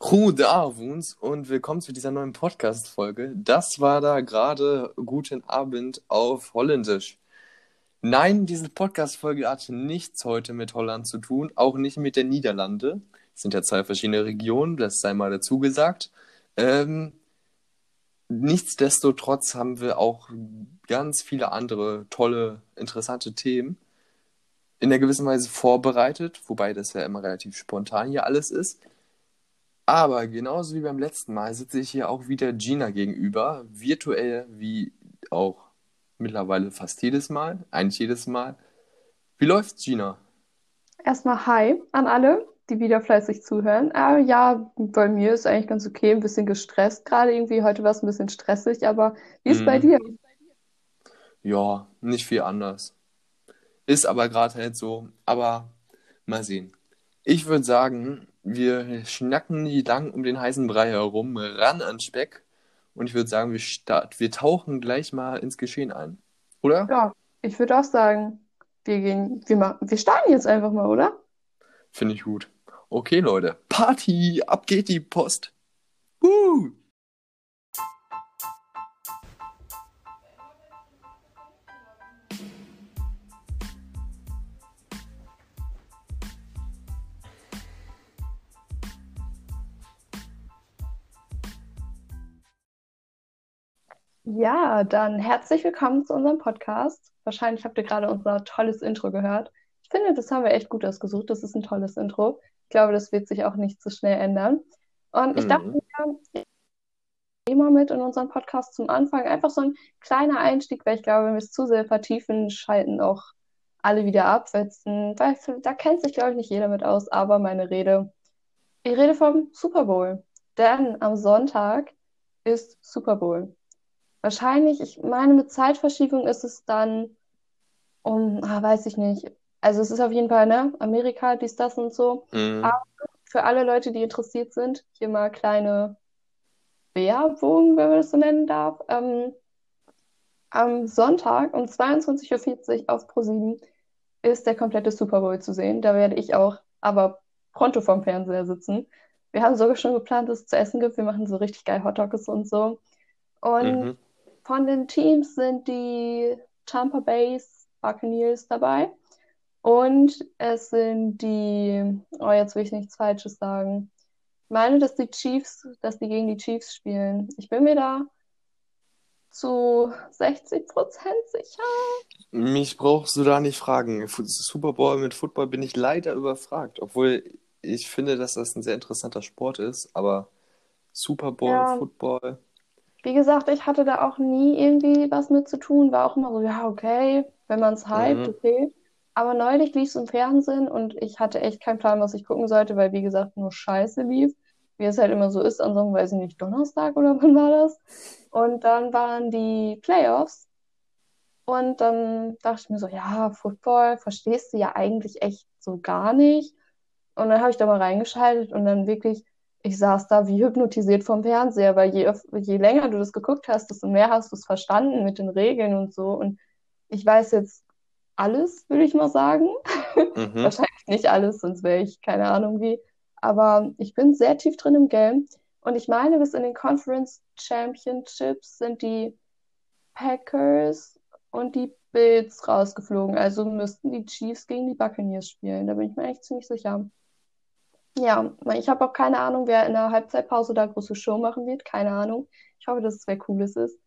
Guten Abend und willkommen zu dieser neuen Podcast-Folge. Das war da gerade Guten Abend auf Holländisch. Nein, diese Podcast-Folge hat nichts heute mit Holland zu tun, auch nicht mit den Niederlande. Es sind ja zwei verschiedene Regionen, das sei mal dazu gesagt. Ähm, nichtsdestotrotz haben wir auch ganz viele andere tolle, interessante Themen in einer gewissen Weise vorbereitet, wobei das ja immer relativ spontan hier alles ist. Aber genauso wie beim letzten Mal sitze ich hier auch wieder Gina gegenüber, virtuell wie auch mittlerweile fast jedes Mal, eigentlich jedes Mal. Wie läuft's, Gina? Erstmal Hi an alle, die wieder fleißig zuhören. Äh, ja, bei mir ist eigentlich ganz okay, ein bisschen gestresst gerade irgendwie. Heute war es ein bisschen stressig, aber wie ist bei Mhm. dir? Ja, nicht viel anders. Ist aber gerade halt so. Aber mal sehen. Ich würde sagen, wir schnacken nicht lang um den heißen Brei herum, ran an Speck. Und ich würde sagen, wir, start, wir tauchen gleich mal ins Geschehen ein. Oder? Ja, ich würde auch sagen, wir gehen, wir machen, wir starten jetzt einfach mal, oder? Finde ich gut. Okay, Leute. Party! Ab geht die Post! Uh! Ja, dann herzlich willkommen zu unserem Podcast. Wahrscheinlich habt ihr gerade unser tolles Intro gehört. Ich finde, das haben wir echt gut ausgesucht. Das ist ein tolles Intro. Ich glaube, das wird sich auch nicht so schnell ändern. Und ich dachte Mhm. mir, immer mit in unserem Podcast zum Anfang. Einfach so ein kleiner Einstieg, weil ich glaube, wenn wir es zu sehr vertiefen, schalten auch alle wieder ab, weil da kennt sich, glaube ich, nicht jeder mit aus. Aber meine Rede, ich rede vom Super Bowl. Denn am Sonntag ist Super Bowl. Wahrscheinlich, ich meine, mit Zeitverschiebung ist es dann um, ah, weiß ich nicht. Also es ist auf jeden Fall, ne, Amerika, dies, das und so. Mhm. Aber für alle Leute, die interessiert sind, hier mal kleine Werbung, wenn man das so nennen darf. Ähm, am Sonntag um 22.40 Uhr auf ProSieben ist der komplette Super Bowl zu sehen. Da werde ich auch aber pronto vorm Fernseher sitzen. Wir haben sogar schon geplant, dass es zu essen gibt. Wir machen so richtig geil Hot Dogs und so. Und Mhm. Von den Teams sind die Tampa Bay Buccaneers dabei. Und es sind die, oh, jetzt will ich nichts Falsches sagen. Ich meine, dass die Chiefs, dass die gegen die Chiefs spielen. Ich bin mir da zu 60 Prozent sicher. Mich brauchst du da nicht fragen. Super Bowl mit Football bin ich leider überfragt, obwohl ich finde, dass das ein sehr interessanter Sport ist, aber Super Bowl, Ja, Football, wie gesagt, ich hatte da auch nie irgendwie was mit zu tun. War auch immer so, ja, okay, wenn man es hypt, mhm. okay. Aber neulich lief es im Fernsehen und ich hatte echt keinen Plan, was ich gucken sollte, weil, wie gesagt, nur Scheiße lief. Wie es halt immer so ist, an so einem, weiß ich nicht, Donnerstag oder wann war das? Und dann waren die Playoffs und dann dachte ich mir so, ja, Football verstehst du ja eigentlich echt so gar nicht. Und dann habe ich da mal reingeschaltet und dann wirklich, ich saß da wie hypnotisiert vom Fernseher, weil je, je länger du das geguckt hast, desto mehr hast du es verstanden mit den Regeln und so. Und ich weiß jetzt alles, würde ich mal sagen. Mhm. Wahrscheinlich nicht alles, sonst wäre ich keine Ahnung wie. Aber ich bin sehr tief drin im Game. Und ich meine, bis in den Conference Championships sind die Packers und die Bills rausgeflogen. Also müssten die Chiefs gegen die Buccaneers spielen. Da bin ich mir echt ziemlich sicher. Ja, ich habe auch keine Ahnung, wer in der Halbzeitpause da große Show machen wird. Keine Ahnung. Ich hoffe, dass es wer Cooles ist.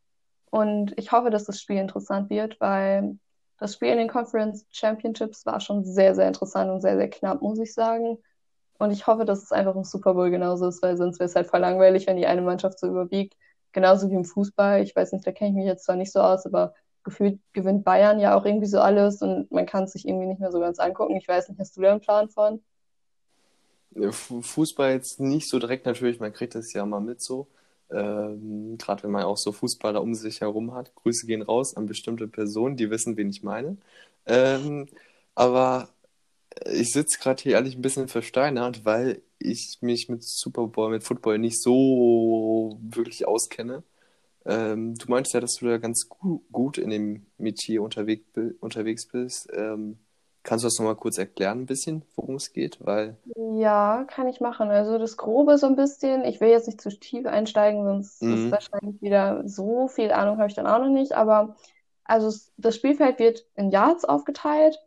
Und ich hoffe, dass das Spiel interessant wird, weil das Spiel in den Conference Championships war schon sehr, sehr interessant und sehr, sehr knapp, muss ich sagen. Und ich hoffe, dass es einfach im Super Bowl genauso ist, weil sonst wäre es halt voll langweilig, wenn die eine Mannschaft so überwiegt. Genauso wie im Fußball. Ich weiß nicht, da kenne ich mich jetzt zwar nicht so aus, aber gefühlt gewinnt Bayern ja auch irgendwie so alles und man kann es sich irgendwie nicht mehr so ganz angucken. Ich weiß nicht, hast du da einen Plan von? Fu- Fußball jetzt nicht so direkt natürlich, man kriegt das ja mal mit so. Ähm, gerade wenn man auch so Fußballer um sich herum hat. Grüße gehen raus an bestimmte Personen, die wissen, wen ich meine. Ähm, aber ich sitze gerade hier ehrlich ein bisschen versteinert, weil ich mich mit Super Bowl, mit Football nicht so wirklich auskenne. Ähm, du meintest ja, dass du da ganz gu gut in dem Metier unterwegs, unterwegs bist. Ähm, Kannst du das nochmal kurz erklären, ein bisschen, worum es geht? Weil, Ja, kann ich machen. Also das Grobe so ein bisschen. Ich will jetzt nicht zu tief einsteigen, sonst ist mhm, wahrscheinlich wieder so viel Ahnung habe ich dann auch noch nicht. Aber also das Spielfeld wird in Yards aufgeteilt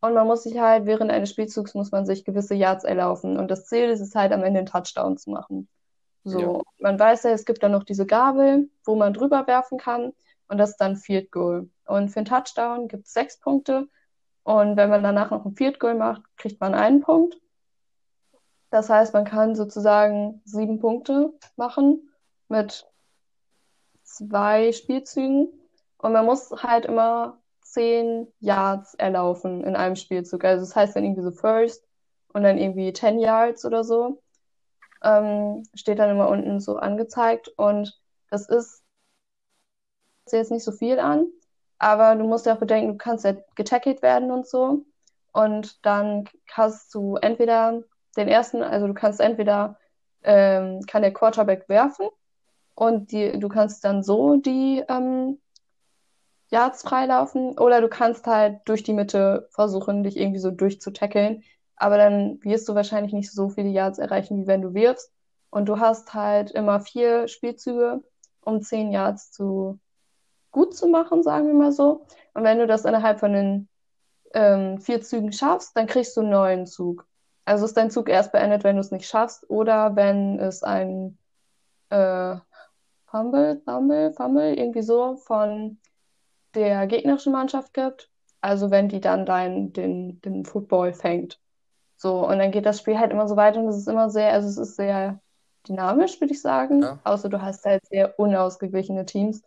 und man muss sich halt während eines Spielzugs muss man sich gewisse Yards erlaufen. Und das Ziel ist es halt am Ende einen Touchdown zu machen. ja, So, man weiß ja, es gibt dann noch diese Gabel, wo man drüber werfen kann und das ist dann Field Goal. Und für einen Touchdown gibt es sechs Punkte und wenn man danach noch ein Field Goal macht, kriegt man einen Punkt. Das heißt, man kann sozusagen sieben Punkte machen mit zwei Spielzügen und man muss halt immer zehn Yards erlaufen in einem Spielzug. Also das heißt dann irgendwie so First und dann irgendwie 10 Yards oder so. Ähm, steht dann immer unten so angezeigt und das ist jetzt nicht so viel an, aber du musst ja auch bedenken, du kannst ja getackelt werden und so. Und dann hast du entweder den ersten, also du kannst entweder, ähm, kann der Quarterback werfen und die, du kannst dann so die ähm, Yards freilaufen oder du kannst halt durch die Mitte versuchen, dich irgendwie so durchzutackeln. Aber dann wirst du wahrscheinlich nicht so viele Yards erreichen, wie wenn du wirfst. Und du hast halt immer vier Spielzüge, um zehn Yards zu gut zu machen, sagen wir mal so. Und wenn du das innerhalb von den ähm, vier Zügen schaffst, dann kriegst du einen neuen Zug. Also ist dein Zug erst beendet, wenn du es nicht schaffst oder wenn es ein äh, Fumble, Fumble, Fumble, irgendwie so von der gegnerischen Mannschaft gibt. Also wenn die dann dein, den, den Football fängt. So, und dann geht das Spiel halt immer so weiter und es ist immer sehr, also es ist sehr dynamisch, würde ich sagen. ja. Außer du hast halt sehr unausgeglichene Teams.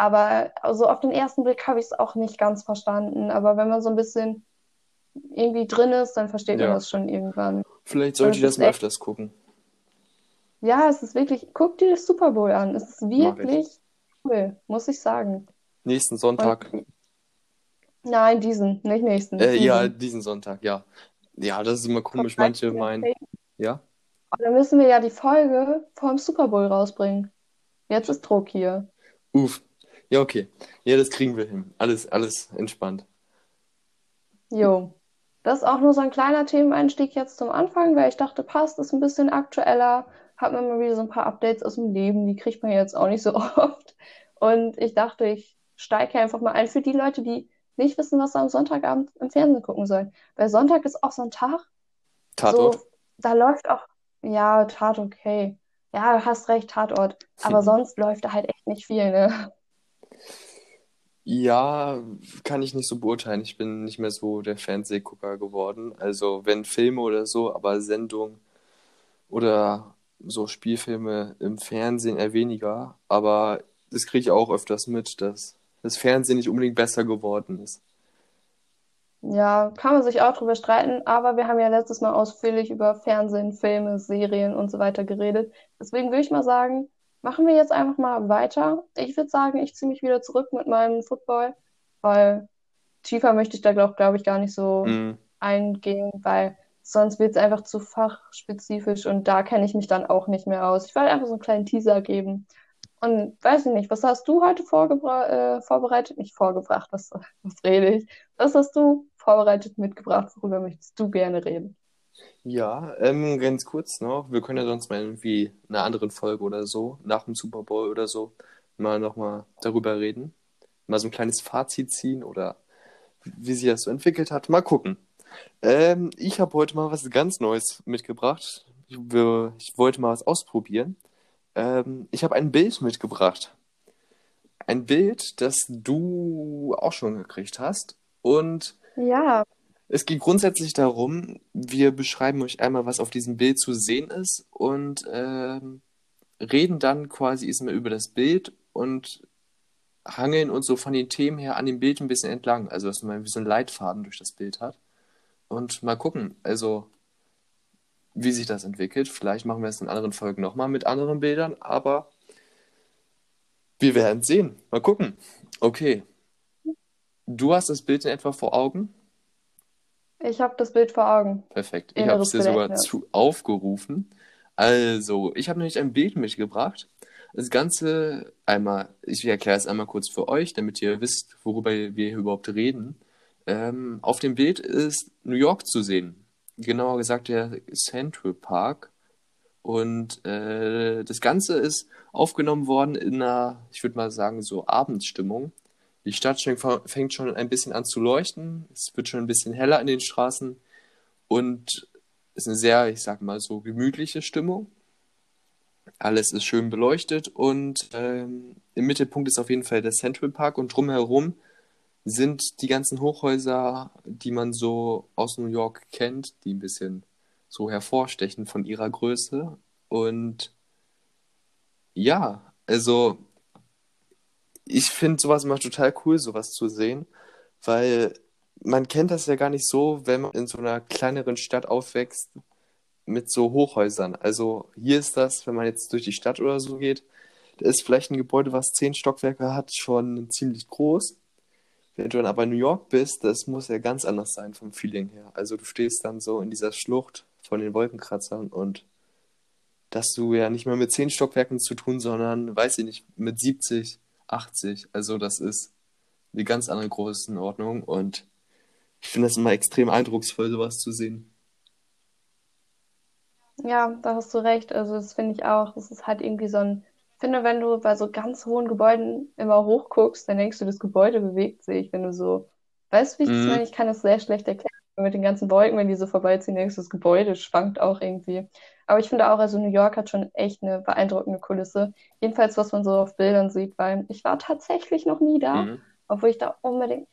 Aber also auf den ersten Blick habe ich es auch nicht ganz verstanden. Aber wenn man so ein bisschen irgendwie drin ist, dann versteht man Ja. das schon irgendwann. Vielleicht Und sollte ich das mal echt, öfters gucken. ja, es ist wirklich, guck dir das Super Bowl an. Es ist wirklich cool, muss ich sagen. Nächsten Und Sonntag. nein, diesen, nicht nächsten, Äh, ja, diesen. diesen Sonntag, ja. Ja, das ist immer Vom komisch. Manche 13. meinen, ja, Und dann müssen wir ja die Folge vor dem Super Bowl rausbringen. Jetzt ist Druck hier. uff. Ja, okay. Ja, das kriegen wir hin. Alles, alles entspannt. Jo. Das ist auch nur so ein kleiner Themeneinstieg jetzt zum Anfang, weil ich dachte, passt, ist ein bisschen aktueller, hat man mal wieder so ein paar Updates aus dem Leben, die kriegt man jetzt auch nicht so oft. Und ich dachte, ich steige einfach mal ein für die Leute, die nicht wissen, was sie am Sonntagabend im Fernsehen gucken sollen. Weil Sonntag ist auch so ein Tag, Tatort? so, da läuft auch, ja, Tat okay. Ja, du hast recht, Tatort. Aber sonst läuft da halt echt nicht viel, ne? Ja, kann ich nicht so beurteilen. Ich bin nicht mehr so der Fernsehgucker geworden. Also, wenn Filme oder so, aber Sendungen oder so Spielfilme im Fernsehen eher weniger. Aber das kriege ich auch öfters mit, dass das Fernsehen nicht unbedingt besser geworden ist. Ja, kann man sich auch drüber streiten, aber wir haben ja letztes Mal ausführlich über Fernsehen, Filme, Serien und so weiter geredet. Deswegen würde ich mal sagen, machen wir jetzt einfach mal weiter. Ich würde sagen, ich ziehe mich wieder zurück mit meinem Football, weil tiefer möchte ich da, glaube glaub ich, gar nicht so Mm, eingehen, weil sonst wird es einfach zu fachspezifisch und da kenne ich mich dann auch nicht mehr aus. Ich wollte einfach so einen kleinen Teaser geben. Und weiß ich nicht, was hast du heute äh, vorbereitet? Nicht vorgebracht, was, was rede ich? Was hast du vorbereitet mitgebracht? Worüber möchtest du gerne reden? Ja, ähm, ganz kurz noch. Wir können ja sonst mal irgendwie in einer anderen Folge oder so, nach dem Super Bowl oder so, mal nochmal darüber reden. Mal so ein kleines Fazit ziehen oder wie sich das so entwickelt hat. Mal gucken. Ähm, ich habe heute mal was ganz Neues mitgebracht. Ich, ich wollte mal was ausprobieren. Ähm, ich habe ein Bild mitgebracht. Ein Bild, das du auch schon gekriegt hast. Und Ja, es geht grundsätzlich darum, wir beschreiben euch einmal, was auf diesem Bild zu sehen ist und ähm, reden dann quasi erstmal über das Bild und hangeln uns so von den Themen her an dem Bild ein bisschen entlang. Also, dass man so einen Leitfaden durch das Bild hat. Und mal gucken, also wie sich das entwickelt. Vielleicht machen wir es in anderen Folgen nochmal mit anderen Bildern, aber wir werden sehen. Mal gucken. Okay, du hast das Bild in etwa vor Augen? Ich habe das Bild vor Augen. Perfekt. Ich habe es dir sogar zu aufgerufen. Also, ich habe nämlich ein Bild mitgebracht. Das Ganze einmal, ich erkläre es einmal kurz für euch, damit ihr wisst, worüber wir hier überhaupt reden. Ähm, auf dem Bild ist New York zu sehen. Genauer gesagt der Central Park. Und äh, das Ganze ist aufgenommen worden in einer, ich würde mal sagen, so Abendstimmung. Die Stadt fängt schon ein bisschen an zu leuchten. Es wird schon ein bisschen heller in den Straßen. Und es ist eine sehr, ich sag mal so, gemütliche Stimmung. Alles ist schön beleuchtet und ähm, im Mittelpunkt ist auf jeden Fall der Central Park und drumherum sind die ganzen Hochhäuser, die man so aus New York kennt, die ein bisschen so hervorstechen von ihrer Größe. Und ja, also ich finde sowas immer total cool, sowas zu sehen, weil man kennt das ja gar nicht so, wenn man in so einer kleineren Stadt aufwächst mit so Hochhäusern. Also hier ist das, wenn man jetzt durch die Stadt oder so geht, da ist vielleicht ein Gebäude, was zehn Stockwerke hat, schon ziemlich groß. Wenn du dann aber in New York bist, das muss ja ganz anders sein vom Feeling her. Also du stehst dann so in dieser Schlucht von den Wolkenkratzern und dass du ja nicht mehr mit zehn Stockwerken zu tun, sondern, weiß ich nicht, mit 70, 80. Also das ist eine ganz andere Größenordnung und ich finde das immer extrem eindrucksvoll, sowas zu sehen. Ja, da hast du recht. Also das finde ich auch. Es ist halt irgendwie so ein, ich finde, wenn du bei so ganz hohen Gebäuden immer hochguckst, dann denkst du, das Gebäude bewegt sich. Wenn du so, weißt du, wie ich das Mhm. meine? Ich kann das sehr schlecht erklären. Mit den ganzen Wolken, wenn die so vorbeiziehen, denkst du, das Gebäude schwankt auch irgendwie. Aber ich finde auch, also New York hat schon echt eine beeindruckende Kulisse. Jedenfalls, was man so auf Bildern sieht, weil ich war tatsächlich noch nie da, Mhm. obwohl ich da unbedingt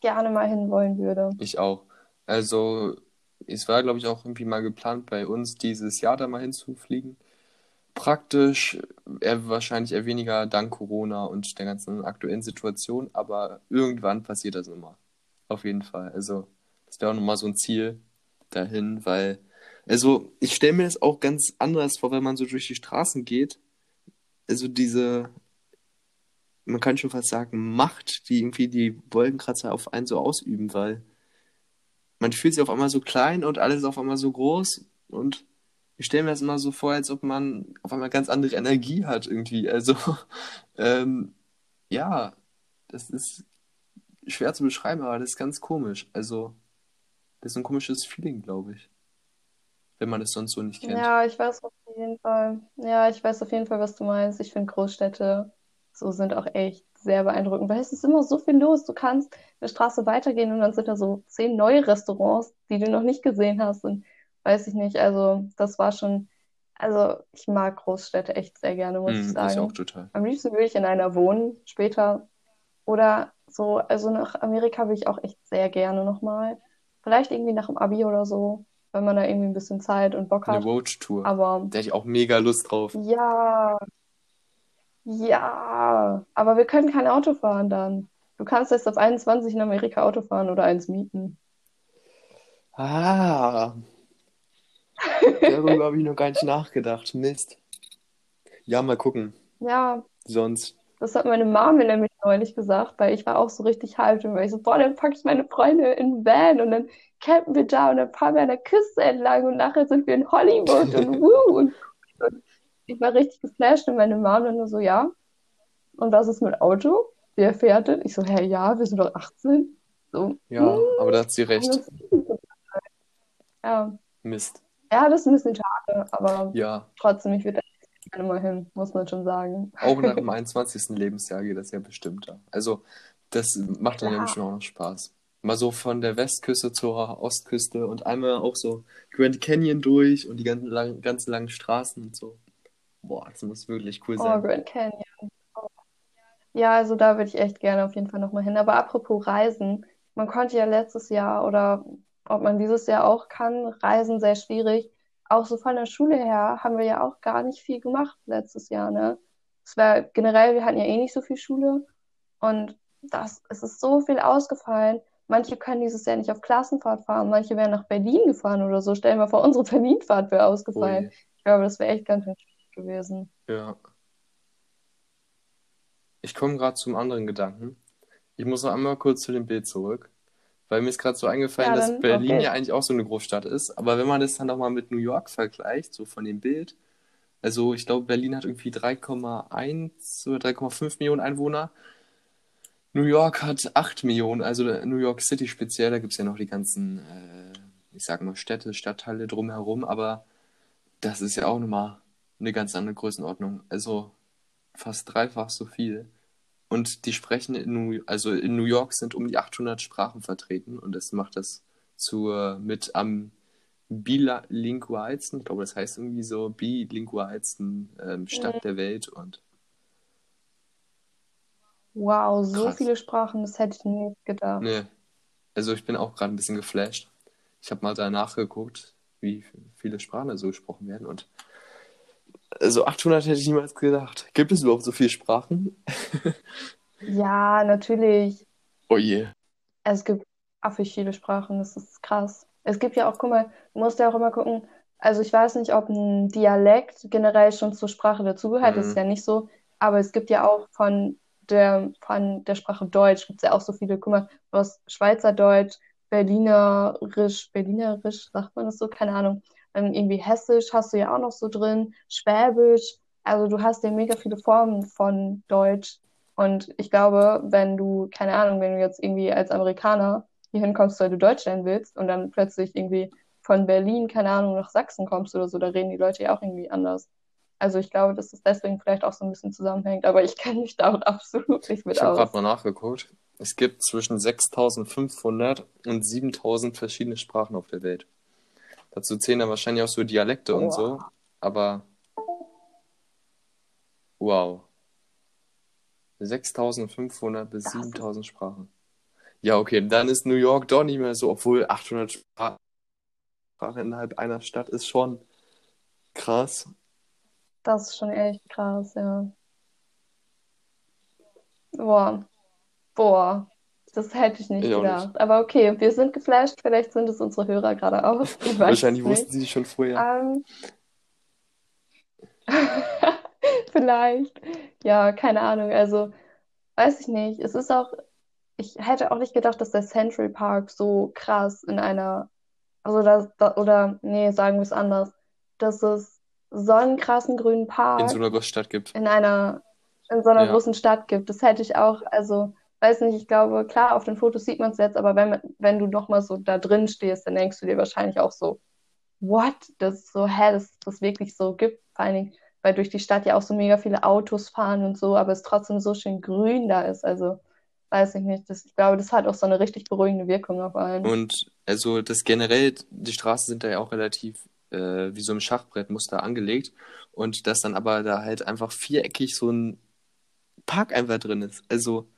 gerne mal hin wollen würde. Ich auch. Also, es war, glaube ich, auch irgendwie mal geplant, bei uns dieses Jahr da mal hinzufliegen. Praktisch, eher wahrscheinlich eher weniger dank Corona und der ganzen aktuellen Situation, aber irgendwann passiert das immer. Auf jeden Fall. Also, das wäre auch nochmal so ein Ziel dahin, weil, also, ich stelle mir das auch ganz anders vor, wenn man so durch die Straßen geht. Also, diese, man kann schon fast sagen, Macht, die irgendwie die Wolkenkratzer auf einen so ausüben, weil man fühlt sich auf einmal so klein und alles auf einmal so groß und ich stelle mir das immer so vor, als ob man auf einmal ganz andere Energie hat irgendwie. Also, ähm, ja, das ist schwer zu beschreiben, aber das ist ganz komisch. Also, das ist ein komisches Feeling, glaube ich, wenn man es sonst so nicht kennt. Ja, ich weiß auf jeden Fall. Ja, ich weiß auf jeden Fall, was du meinst. Ich finde Großstädte so sind auch echt sehr beeindruckend, weil es ist immer so viel los. Du kannst eine Straße weitergehen und dann sind da so zehn neue Restaurants, die du noch nicht gesehen hast. Und weiß ich nicht, also das war schon, also ich mag Großstädte echt sehr gerne, muss ich Hm, ich auch sagen. total. Am liebsten würde ich in einer wohnen später. Oder so, also nach Amerika will ich auch echt sehr gerne nochmal. Vielleicht irgendwie nach dem Abi oder so, wenn man da irgendwie ein bisschen Zeit und Bock Eine hat. Roadtour. Aber Da hätte ich auch mega Lust drauf. ja, ja, aber wir können kein Auto fahren dann. Du kannst erst auf 21 in Amerika Auto fahren oder eins mieten. Ah, darüber habe ich noch gar nicht nachgedacht. Mist. Ja, mal gucken. Ja, Sonst. Das hat meine mir nämlich neulich gesagt, weil ich war auch so richtig hyped und war ich so, boah, dann packe ich meine Freunde in den Van und dann campen wir da und dann fahren wir an der Küste entlang und nachher sind wir in Hollywood und wuh und, und ich war richtig geflasht und meine Mom dann nur so, ja, und was ist mit Auto? Wer fährt denn? Ich so, hä, ja, wir sind doch 18. So, Ja, hm, aber da hat sie recht. ja. Mist. Ja, das ist ein bisschen schade, aber Ja, trotzdem, ich würde gerne mal hin, muss man schon sagen. auch nach dem 21. Lebensjahr geht das ja bestimmt. da. Also, das macht dann ja Klar. bestimmt auch noch Spaß. Mal so von der Westküste zur Ostküste und einmal auch so Grand Canyon durch und die ganzen, lang, ganzen langen Straßen und so. Boah, das muss wirklich cool Oh, sein. Grand Canyon. Ja, also da würde ich echt gerne auf jeden Fall nochmal hin. Aber apropos Reisen, man konnte ja letztes Jahr oder ob man dieses Jahr auch kann, Reisen sehr schwierig. Auch so von der Schule her haben wir ja auch gar nicht viel gemacht letztes Jahr, ne? Es war generell, wir hatten ja eh nicht so viel Schule und das, es ist so viel ausgefallen. Manche können dieses Jahr nicht auf Klassenfahrt fahren, manche wären nach Berlin gefahren oder so. Stell dir mal vor, unsere Berlinfahrt wäre ausgefallen. Ui, Ich glaube, das wäre echt ganz schön schwierig gewesen. ja. Ich komme gerade zum anderen Gedanken. Ich muss noch einmal kurz zu dem Bild zurück, weil mir ist gerade so eingefallen, Ja, dass dann, Berlin okay. ja eigentlich auch so eine Großstadt ist. Aber wenn man das dann nochmal mit New York vergleicht, so von dem Bild, also ich glaube, Berlin hat irgendwie 3,1 oder 3,5 Millionen Einwohner. New York hat 8 Millionen, also New York City speziell, da gibt es ja noch die ganzen, äh, ich sag mal, Städte, Stadtteile drumherum, aber das ist ja auch nochmal eine ganz andere Größenordnung. Also fast dreifach so viel. Und die sprechen in New, also in New York sind um die 800 Sprachen vertreten und das macht das zur mit am bilingualsten, ich glaube, das heißt irgendwie so, bilingualsten ähm, Stadt der Welt und Wow, so krass. viele Sprachen, das hätte ich nicht gedacht. Nee, also ich bin auch gerade ein bisschen geflasht. Ich habe mal da nachgeguckt, wie viele Sprachen da so gesprochen werden und also 800 hätte ich niemals gedacht. Gibt es überhaupt so viele Sprachen? Ja, natürlich. Oh je. Es gibt affig viele Sprachen, das ist krass. Es gibt ja auch, guck mal, du musst ja auch immer gucken, also ich weiß nicht, ob ein Dialekt generell schon zur Sprache dazugehört, das ist Mhm. ja nicht so, aber es gibt ja auch von der, von der Sprache Deutsch, gibt es ja auch so viele, guck mal, du hast Schweizerdeutsch, Berlinerisch, Berlinerisch, sagt man das so, keine Ahnung, dann irgendwie Hessisch hast du ja auch noch so drin, Schwäbisch, also du hast ja mega viele Formen von Deutsch und ich glaube, wenn du, keine Ahnung, wenn du jetzt irgendwie als Amerikaner hier hinkommst, weil du Deutsch lernen willst und dann plötzlich irgendwie von Berlin, keine Ahnung, nach Sachsen kommst oder so, da reden die Leute ja auch irgendwie anders. Also ich glaube, dass es deswegen vielleicht auch so ein bisschen zusammenhängt, aber ich kenne mich da auch absolut nicht mit Ich habe gerade aus. mal nachgeguckt. Es gibt zwischen 6500 und 7000 verschiedene Sprachen auf der Welt. Dazu zählen dann wahrscheinlich auch so Dialekte und so, aber wow. 6500 bis das ist 7000 Sprachen. Ja, okay, dann ist New York doch nicht mehr so, obwohl 800 Sprachen innerhalb einer Stadt ist schon krass. das ist schon echt krass, ja. Boah, boah, das hätte ich nicht Ich auch nicht. gedacht. Aber okay, wir sind geflasht, vielleicht sind es unsere Hörer gerade auch, es Wahrscheinlich wussten sie schon vorher. Ähm, vielleicht, ja, keine Ahnung, also weiß ich nicht. Es ist auch, ich hätte auch nicht gedacht, dass der Central Park so krass in einer, also das, da, oder nee, sagen wir es anders, dass es so einen krassen grünen In so Park einer Großstadt gibt. in einer, in so einer Ja. großen Stadt gibt. Das hätte ich auch, also weiß nicht, ich glaube, klar, auf den Fotos sieht man es jetzt, aber wenn, wenn du noch mal so da drin stehst, dann denkst du dir wahrscheinlich auch so, what? Das ist so, hä, dass das wirklich so gibt. Vor allen Dingen, weil durch die Stadt ja auch so mega viele Autos fahren und so, aber es trotzdem so schön grün da ist. Also, weiß ich nicht. Das, ich glaube, das hat auch so eine richtig beruhigende Wirkung auf einen. Und also das generell, die Straßen sind da ja auch relativ äh, wie so ein Schachbrettmuster angelegt. Und dass dann aber da halt einfach viereckig so ein Park einfach drin ist. Also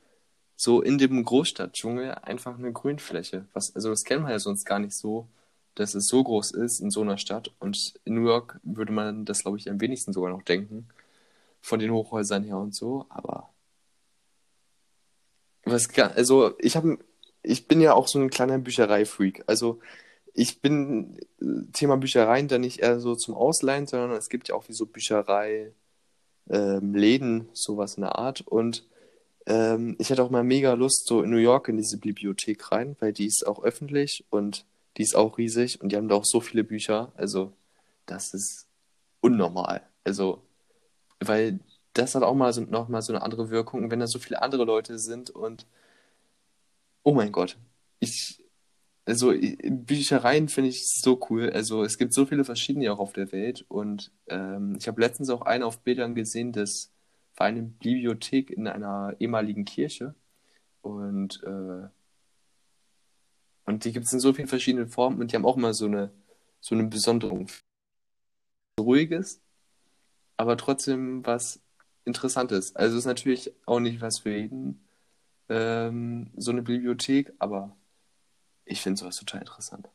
so in dem Großstadtdschungel einfach eine Grünfläche. Was, also das kennt man ja sonst gar nicht so, dass es so groß ist in so einer Stadt. Und in New York würde man das, glaube ich, am wenigsten sogar noch denken. Von den Hochhäusern her und so. Aber was, also ich habe, ich bin ja auch so ein kleiner Büchereifreak. Also ich bin Thema Büchereien da nicht eher so zum Ausleihen, sondern es gibt ja auch wie so Bücherei, ähm, Läden, sowas in der Art. Und ähm, ich hätte auch mal mega Lust, so in New York in diese Bibliothek rein, weil die ist auch öffentlich und die ist auch riesig und die haben da auch so viele Bücher. Also das ist unnormal. Also, weil das hat auch mal so, noch mal so eine andere Wirkung, wenn da so viele andere Leute sind und oh mein Gott, ich, also Büchereien finde ich so cool. Also es gibt so viele verschiedene auch auf der Welt und ähm, ich habe letztens auch eine auf Bildern gesehen, das war eine Bibliothek in einer ehemaligen Kirche und äh, und die gibt es in so vielen verschiedenen Formen und die haben auch immer so eine so eine Besonderung. Ruhiges, aber trotzdem was Interessantes. Also es ist natürlich auch nicht was für jeden ähm, so eine Bibliothek, aber ich finde sowas total interessant.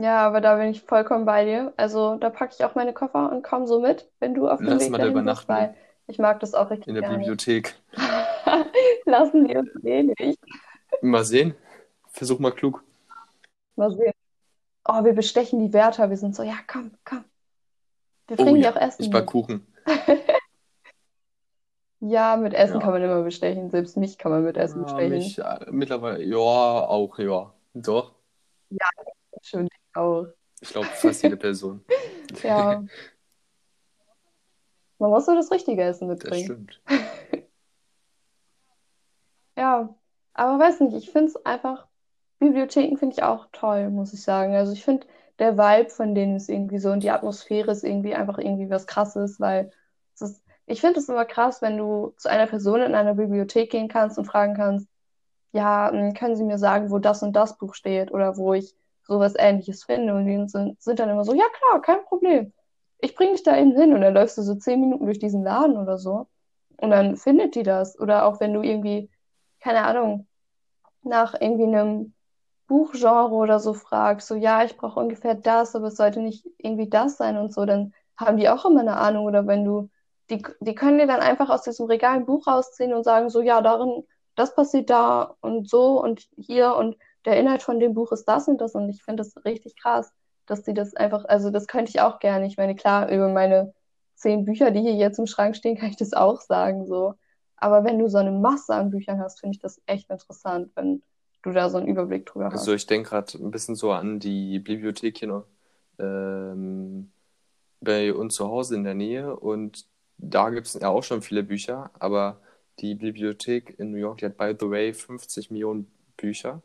Ja, aber da bin ich vollkommen bei dir. Also, da packe ich auch meine Koffer und komme so mit, wenn du auf dem Lass Weg mal da bist, übernachten weil ich mag das auch richtig in der gerne. Bibliothek. Lassen die uns eh nicht. Mal sehen. Versuch mal klug. Mal sehen. Oh, wir bestechen die Wärter. Wir sind so, ja, komm, komm. Wir Oh bringen dir ja, auch Essen ich back. Kuchen. Ja, mit Essen kann Ja. man immer bestechen. Selbst mich kann man mit Essen Ja, bestechen. mich äh, mittlerweile, ja, auch, ja. Doch. Ja, schön auch. Ich glaube, fast jede Person. Ja, man muss nur das richtige Essen Das mitbringen. stimmt. Ja, aber weiß nicht, ich finde es einfach, Bibliotheken finde ich auch toll, muss ich sagen. Also ich finde, der Vibe von denen ist irgendwie so und die Atmosphäre ist irgendwie einfach irgendwie was Krasses, weil es ist, ich finde es immer krass, wenn du zu einer Person in einer Bibliothek gehen kannst und fragen kannst, ja, hm, können Sie mir sagen, wo das und das Buch steht oder wo ich sowas Ähnliches finde? Und die sind, sind dann immer so, ja klar, kein Problem. Ich bringe dich da eben hin und dann läufst du so zehn Minuten durch diesen Laden oder so und dann findet die das. Oder auch wenn du irgendwie, keine Ahnung, nach irgendwie einem Buchgenre oder so fragst, so ja, ich brauche ungefähr das, aber es sollte nicht irgendwie das sein und so, dann haben die auch immer eine Ahnung. Oder wenn du, die, die können dir dann einfach aus diesem Regal ein Buch rausziehen und sagen, so ja, darin das passiert da und so und hier und der Inhalt von dem Buch ist das und das und ich finde das richtig krass, dass die das einfach, also das könnte ich auch gerne. Ich meine, klar, über meine zehn Bücher, die hier jetzt im Schrank stehen, kann ich das auch sagen, so. Aber wenn du so eine Masse an Büchern hast, finde ich das echt interessant, wenn du da so einen Überblick drüber hast. Also ich denke gerade ein bisschen so an die Bibliothek hier noch ähm, bei uns zu Hause in der Nähe und da gibt es ja auch schon viele Bücher, aber die Bibliothek in New York, die hat, by the way, 50 Millionen Bücher.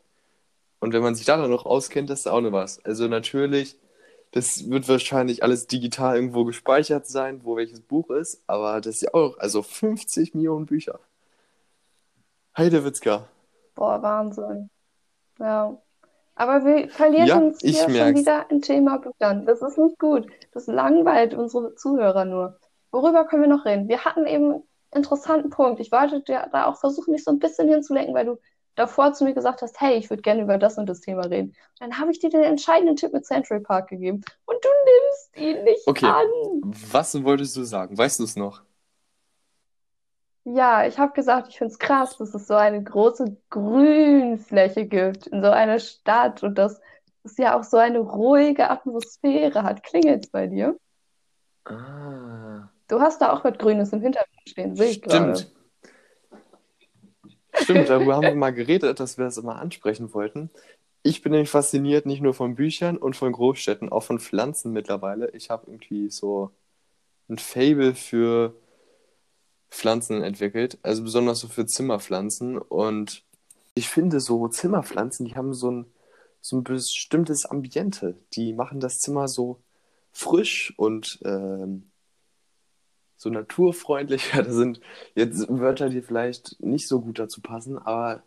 Und wenn man sich da dann noch auskennt, das ist auch noch was. Also natürlich, das wird wahrscheinlich alles digital irgendwo gespeichert sein, wo welches Buch ist, aber das ist ja auch, also 50 Millionen Bücher. Heidewitzka. Boah, Wahnsinn. Ja. Aber wir verlieren ja, uns hier schon wieder ein Thema Büchern. Das ist nicht gut. Das langweilt unsere Zuhörer nur. Worüber können wir noch reden? Wir hatten eben interessanten Punkt. Ich wollte da auch versuchen, mich so ein bisschen hinzulenken, weil du davor zu mir gesagt hast, hey, ich würde gerne über das und das Thema reden. Dann habe ich dir den entscheidenden Tipp mit Central Park gegeben und du nimmst ihn nicht okay. an. Was wolltest du sagen? Weißt du es noch? Ja, ich habe gesagt, ich finde es krass, dass es so eine große Grünfläche gibt in so einer Stadt und dass es ja auch so eine ruhige Atmosphäre hat. Klingelt es bei dir? Ah. Du hast da auch was Grünes im Hintergrund stehen, sehe ich gerade. Stimmt. Stimmt, darüber haben wir mal geredet, dass wir das immer ansprechen wollten. Ich bin nämlich fasziniert nicht nur von Büchern und von Großstädten, auch von Pflanzen mittlerweile. Ich habe irgendwie so ein Fable für Pflanzen entwickelt, also besonders so für Zimmerpflanzen. Und ich finde, so Zimmerpflanzen, die haben so ein, so ein bestimmtes Ambiente. Die machen das Zimmer so frisch und ähm, so naturfreundlicher. Das sind jetzt Wörter, die vielleicht nicht so gut dazu passen, aber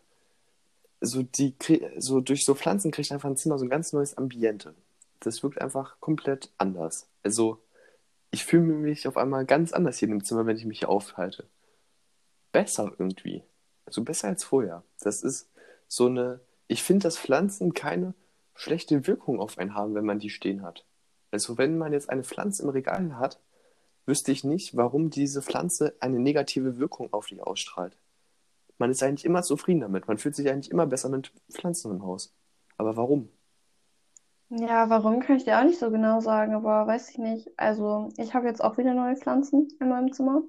so, die, so durch so Pflanzen kriegt einfach ein Zimmer so ein ganz neues Ambiente. Das wirkt einfach komplett anders. Also, ich fühle mich auf einmal ganz anders hier im Zimmer, wenn ich mich hier aufhalte. Besser irgendwie. Also besser als vorher. Das ist so eine. Ich finde, dass Pflanzen keine schlechte Wirkung auf einen haben, wenn man die stehen hat. Also, wenn man jetzt eine Pflanze im Regal hat, wüsste ich nicht, warum diese Pflanze eine negative Wirkung auf dich ausstrahlt. Man ist eigentlich immer zufrieden damit. Man fühlt sich eigentlich immer besser mit Pflanzen im Haus. Aber warum? Ja, warum kann ich dir auch nicht so genau sagen, aber weiß ich nicht. Also, ich habe jetzt auch wieder neue Pflanzen in meinem Zimmer.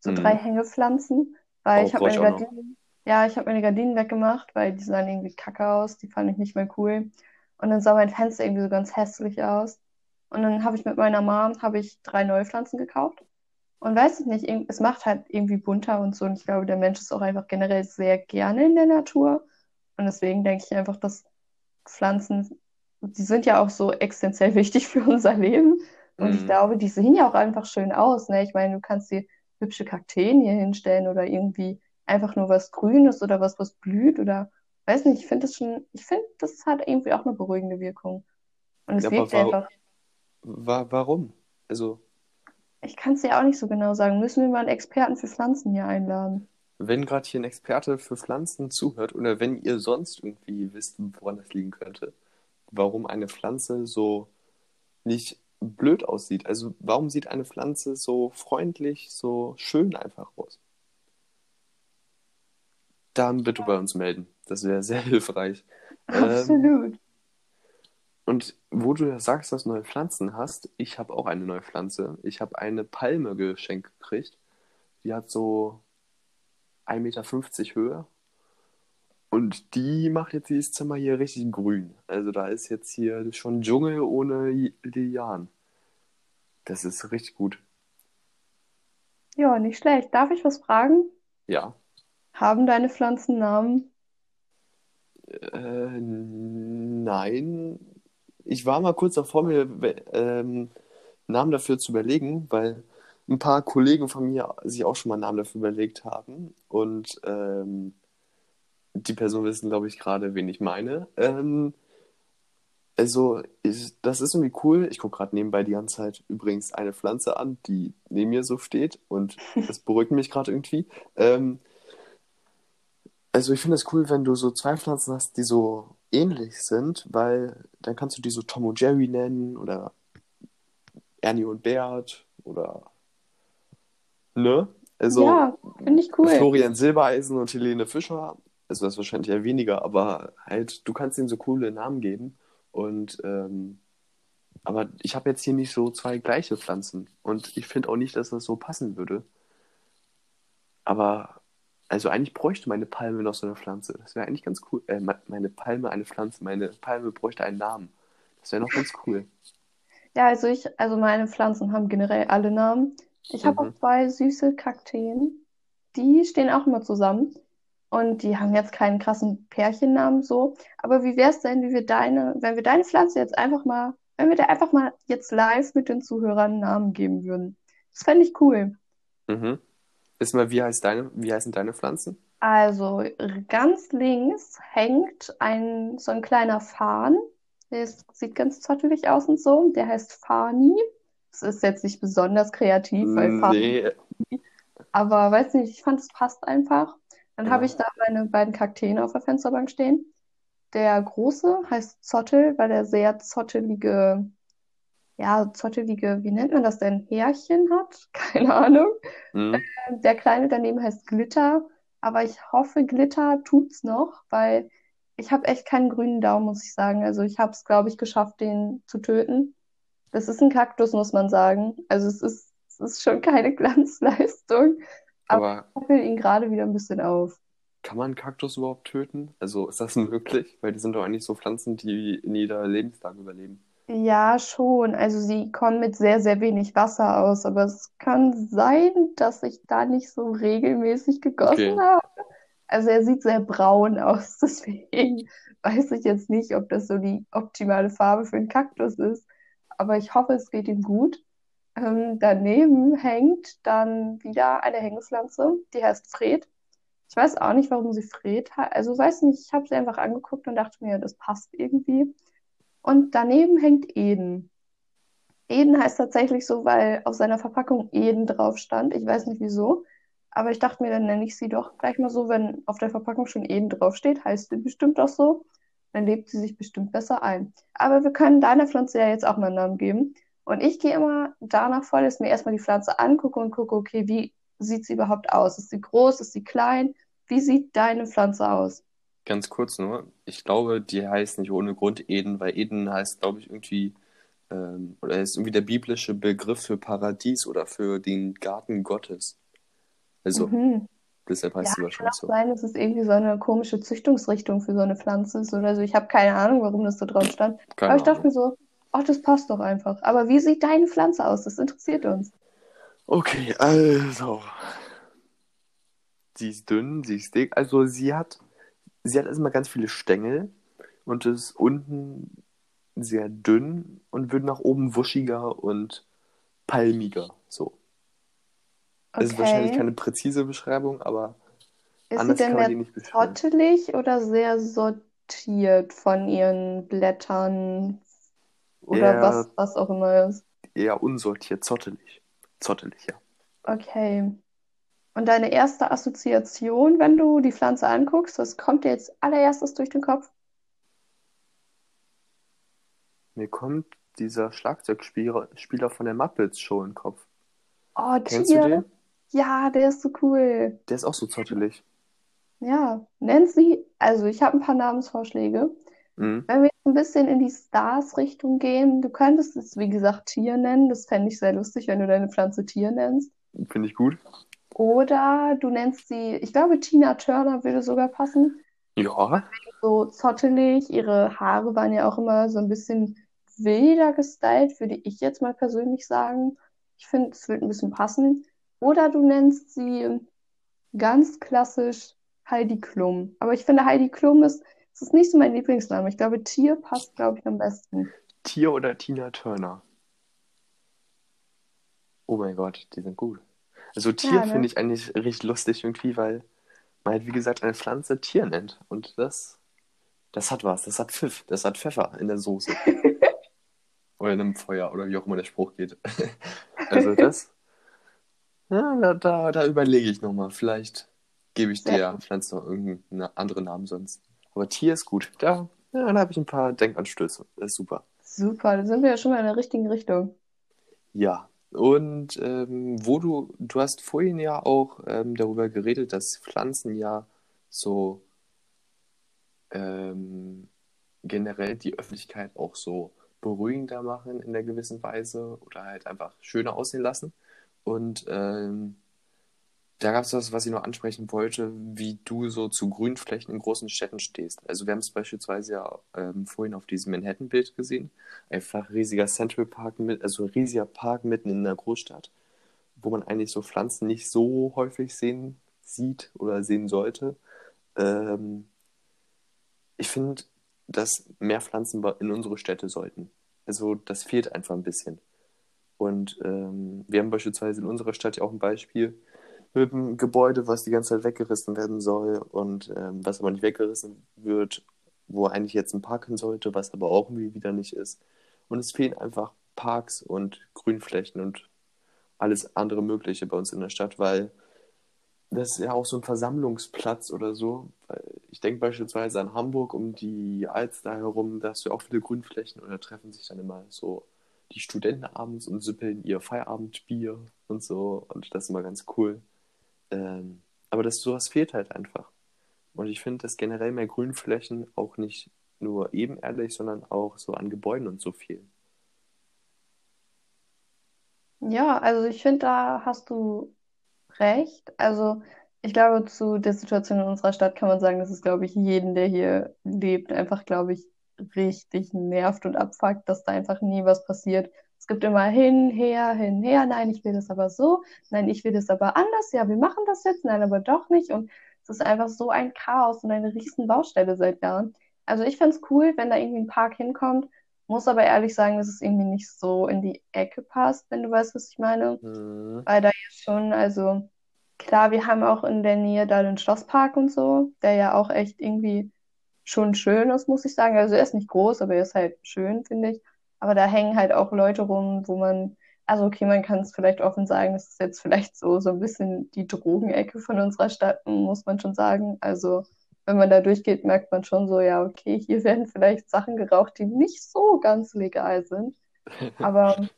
So mhm. drei Hängepflanzen, weil oh, ich habe meine Gardinen, ja, ich habe meine Gardinen weggemacht, weil die sahen irgendwie kacke aus, die fand ich nicht mehr cool. Und dann sah mein Fenster irgendwie so ganz hässlich aus. Und dann habe ich mit meiner Mom habe ich drei neue Pflanzen gekauft. Und weiß ich nicht, es macht halt irgendwie bunter und so. Und ich glaube, der Mensch ist auch einfach generell sehr gerne in der Natur. Und deswegen denke ich einfach, dass Pflanzen, die sind ja auch so existenziell wichtig für unser Leben. Und mhm. ich glaube, die sehen ja auch einfach schön aus. Ne? Ich meine, du kannst dir hübsche Kakteen hier hinstellen oder irgendwie einfach nur was Grünes oder was, was blüht oder weiß nicht, ich finde das schon, ich finde, das hat irgendwie auch eine beruhigende Wirkung. Und es ja, wirkt einfach. Wa warum? Also. Ich kann es dir auch nicht so genau sagen. Müssen wir mal einen Experten für Pflanzen hier einladen? Wenn gerade hier ein Experte für Pflanzen zuhört oder wenn ihr sonst irgendwie wisst, woran das liegen könnte, warum eine Pflanze so nicht blöd aussieht. Also warum sieht eine Pflanze so freundlich, so schön einfach aus? Dann bitte bei uns melden. Das wäre sehr hilfreich. Absolut. Ähm, und wo du ja sagst, dass du neue Pflanzen hast, ich habe auch eine neue Pflanze. Ich habe eine Palme geschenkt gekriegt. Die hat so 1,50 Meter Höhe. Und die macht jetzt dieses Zimmer hier richtig grün. Also da ist jetzt hier schon Dschungel ohne Lianen. Das ist richtig gut. Ja, nicht schlecht. Darf ich was fragen? Ja. Haben deine Pflanzen Namen? Äh, nein. Ich war mal kurz davor, mir ähm, Namen dafür zu überlegen, weil ein paar Kollegen von mir sich auch schon mal Namen dafür überlegt haben. Und ähm, die Personen wissen, glaube ich, gerade, wen ich meine. Ähm, also, ich, das ist irgendwie cool. Ich gucke gerade nebenbei die ganze Zeit übrigens eine Pflanze an, die neben mir so steht. Und das beruhigt mich gerade irgendwie. Ähm, also, ich finde es cool, wenn du so zwei Pflanzen hast, die so ähnlich sind, weil dann kannst du die so Tom und Jerry nennen oder Ernie und Bert oder ne? Also Ja, finde ich cool. Florian Silbereisen und Helene Fischer, also das wahrscheinlich eher weniger, aber halt, du kannst ihnen so coole Namen geben. Und ähm, aber ich habe jetzt hier nicht so zwei gleiche Pflanzen. Und ich finde auch nicht, dass das so passen würde. Aber also eigentlich bräuchte meine Palme noch so eine Pflanze. Das wäre eigentlich ganz cool. Äh, me- meine Palme eine Pflanze, meine Palme bräuchte einen Namen. Das wäre noch ganz cool. Ja, also ich, also meine Pflanzen haben generell alle Namen. Ich habe auch Mhm. zwei süße Kakteen. Die stehen auch immer zusammen. Und die haben jetzt keinen krassen Pärchennamen so. Aber wie wäre es denn, wie wir deine, wenn wir deine Pflanze jetzt einfach mal, wenn wir dir einfach mal jetzt live mit den Zuhörern einen Namen geben würden? Das fände ich cool. Mhm. Ist mal, wie heißt deine, wie heißen deine Pflanzen? Also ganz links hängt ein so ein kleiner Farn. Der ist, sieht ganz zottelig aus und so. Der heißt Fani. Das ist jetzt nicht besonders kreativ, weil Nee. aber weiß nicht, ich fand es passt einfach. Dann habe Ja. ich da meine beiden Kakteen auf der Fensterbank stehen. Der große heißt Zottel, weil er sehr zottelige, ja, zottelige, wie nennt man das denn? Härchen hat? Keine Ahnung. Mhm. Der kleine daneben heißt Glitter, aber ich hoffe, Glitter tut's noch, weil ich habe echt keinen grünen Daumen, muss ich sagen. Also ich habe es, glaube ich, geschafft, den zu töten. Das ist ein Kaktus, muss man sagen. Also es ist, es ist schon keine Glanzleistung, aber Aber ich will ihn gerade wieder ein bisschen auf. kann man Kaktus überhaupt töten? Also ist das möglich? Weil die sind doch eigentlich so Pflanzen, die in jeder Lebenslage überleben. Ja, schon. Also sie kommen mit sehr, sehr wenig Wasser aus, aber es kann sein, dass ich da nicht so regelmäßig gegossen Okay. habe. Also er sieht sehr braun aus, deswegen weiß ich jetzt nicht, ob das so die optimale Farbe für einen Kaktus ist. Aber ich hoffe, es geht ihm gut. Ähm, daneben hängt dann wieder eine Hängepflanze, die heißt Fred. Ich weiß auch nicht, warum sie Fred heißt. Also weiß nicht, ich habe sie einfach angeguckt und dachte mir, das passt irgendwie. Und daneben hängt Eden. Eden heißt tatsächlich so, weil auf seiner Verpackung Eden drauf stand. Ich weiß nicht wieso. Aber ich dachte mir, dann nenne ich sie doch gleich mal so, wenn auf der Verpackung schon Eden draufsteht, heißt sie bestimmt auch so. Dann lebt sie sich bestimmt besser ein. Aber wir können deiner Pflanze ja jetzt auch mal einen Namen geben. Und ich gehe immer danach vor, dass ich mir erstmal die Pflanze angucke und gucke, okay, wie sieht sie überhaupt aus? Ist sie groß? Ist sie klein? Wie sieht deine Pflanze aus? Ganz kurz nur, ich glaube, die heißt nicht ohne Grund Eden, weil Eden heißt, glaube ich, irgendwie, ähm, oder ist irgendwie der biblische Begriff für Paradies oder für den Garten Gottes. Also, Mhm. deshalb heißt Ja, sie kann wahrscheinlich auch so. sein, dass es irgendwie so eine komische Züchtungsrichtung für so eine Pflanze ist oder so. Ich habe keine Ahnung, warum das da drauf stand. Aber Keine ich dachte mir so, ach, das passt doch einfach. Aber wie sieht deine Pflanze aus? Das interessiert uns. Okay, also, sie ist dünn, sie ist dick. Also, sie hat, sie hat erstmal ganz viele Stängel und ist unten sehr dünn und wird nach oben wuschiger und palmiger. So. Das ist wahrscheinlich Okay. keine präzise Beschreibung, aber Ist sie anders denn kann man die nicht beschreiben. zottelig oder sehr sortiert von ihren Blättern oder was, Eher, was auch immer ist? eher unsortiert, zottelig. Zottelig, ja. Okay. Und deine erste Assoziation, wenn du die Pflanze anguckst, was kommt dir jetzt allererstes durch den Kopf? Mir kommt dieser Schlagzeugspieler Spieler von der Muppets Show in den Kopf. Oh, Kennst du Tier. den? Ja, der ist so cool. Der ist auch so zottelig. Ja, Nancy, also ich habe ein paar Namensvorschläge. Mhm. Wenn wir jetzt ein bisschen in die Stars-Richtung gehen, du könntest es, wie gesagt, Tier nennen. Das fände ich sehr lustig, wenn du deine Pflanze Tier nennst. Finde ich gut. Oder du nennst sie, ich glaube, Tina Turner würde sogar passen. Ja, So zottelig. Ihre Haare waren ja auch immer so ein bisschen wilder gestylt, würde ich jetzt mal persönlich sagen. Ich finde, es wird ein bisschen passen. Oder du nennst sie ganz klassisch Heidi Klum. Aber ich finde, Heidi Klum ist, es ist nicht so mein Lieblingsname. Ich glaube, Tier passt, glaube ich, am besten. Tier oder Tina Turner? Oh mein Gott, die sind gut. Also Tier Ja, finde ne? ich eigentlich richtig lustig irgendwie, weil man halt, wie gesagt, eine Pflanze Tier nennt. Und das, das hat was, das hat Pfiff, das hat Pfeffer in der Soße. Oder in einem Feuer oder wie auch immer der Spruch geht. Also das, ja, da, da, da überlege ich nochmal. Vielleicht gebe ich der Pflanze noch irgendeinen anderen Namen sonst. Aber Tier ist gut. Da, ja, da habe ich ein paar Denkanstöße. Das ist super. Super, da sind wir ja schon mal in der richtigen Richtung. Ja, und ähm, wo du, du hast vorhin ja auch ähm, darüber geredet, dass Pflanzen ja so ähm, generell die Öffentlichkeit auch so beruhigender machen in einer gewissen Weise oder halt einfach schöner aussehen lassen. Und ähm, da gab es was, was ich noch ansprechen wollte, wie du so zu Grünflächen in großen Städten stehst. Also wir haben es beispielsweise ja ähm, vorhin auf diesem Manhattan-Bild gesehen. Einfach riesiger Central Park mit, also riesiger Park mitten in einer Großstadt, wo man eigentlich so Pflanzen nicht so häufig sehen sieht oder sehen sollte. Ähm, ich finde, dass mehr Pflanzen in unsere Städte sollten. Also das fehlt einfach ein bisschen. Und ähm, wir haben beispielsweise in unserer Stadt ja auch ein Beispiel mit einem Gebäude, was die ganze Zeit weggerissen werden soll und ähm, was aber nicht weggerissen wird, wo eigentlich jetzt ein Park hin sollte, was aber auch irgendwie wieder nicht ist. Und es fehlen einfach Parks und Grünflächen und alles andere Mögliche bei uns in der Stadt, weil das ist ja auch so ein Versammlungsplatz oder so. Ich denke beispielsweise an Hamburg um die Alster herum, da hast du auch viele Grünflächen und da treffen sich dann immer so die Studenten abends und süppeln ihr Feierabendbier und so und das ist immer ganz cool. Ähm, aber das sowas fehlt halt einfach. Und ich finde, dass generell mehr Grünflächen auch nicht nur ebenerdig, sondern auch so an Gebäuden und so fehlen. Ja, also ich finde, da hast du recht. Also ich glaube, zu der Situation in unserer Stadt kann man sagen, dass es, glaube ich, jeden, der hier lebt, einfach, glaube ich, richtig nervt und abfuckt, dass da einfach nie was passiert. Es gibt immer hin, her, hin, her. Nein, ich will das aber so. Nein, ich will das aber anders. Ja, wir machen das jetzt. Nein, aber doch nicht. Und es ist einfach so ein Chaos und eine riesen Baustelle seit Jahren. Also ich fände es cool, wenn da irgendwie ein Park hinkommt. Muss aber ehrlich sagen, dass es irgendwie nicht so in die Ecke passt, wenn du weißt, was ich meine. Mhm. Weil da ja schon, also klar, wir haben auch in der Nähe da den Schlosspark und so, der ja auch echt irgendwie schon schön ist, muss ich sagen. Also er ist nicht groß, aber er ist halt schön, finde ich. Aber da hängen halt auch Leute rum, wo man, also okay, man kann es vielleicht offen sagen, das ist jetzt vielleicht so, so ein bisschen die Drogenecke von unserer Stadt, muss man schon sagen. Also wenn man da durchgeht, merkt man schon so, ja, okay, hier werden vielleicht Sachen geraucht, die nicht so ganz legal sind. Aber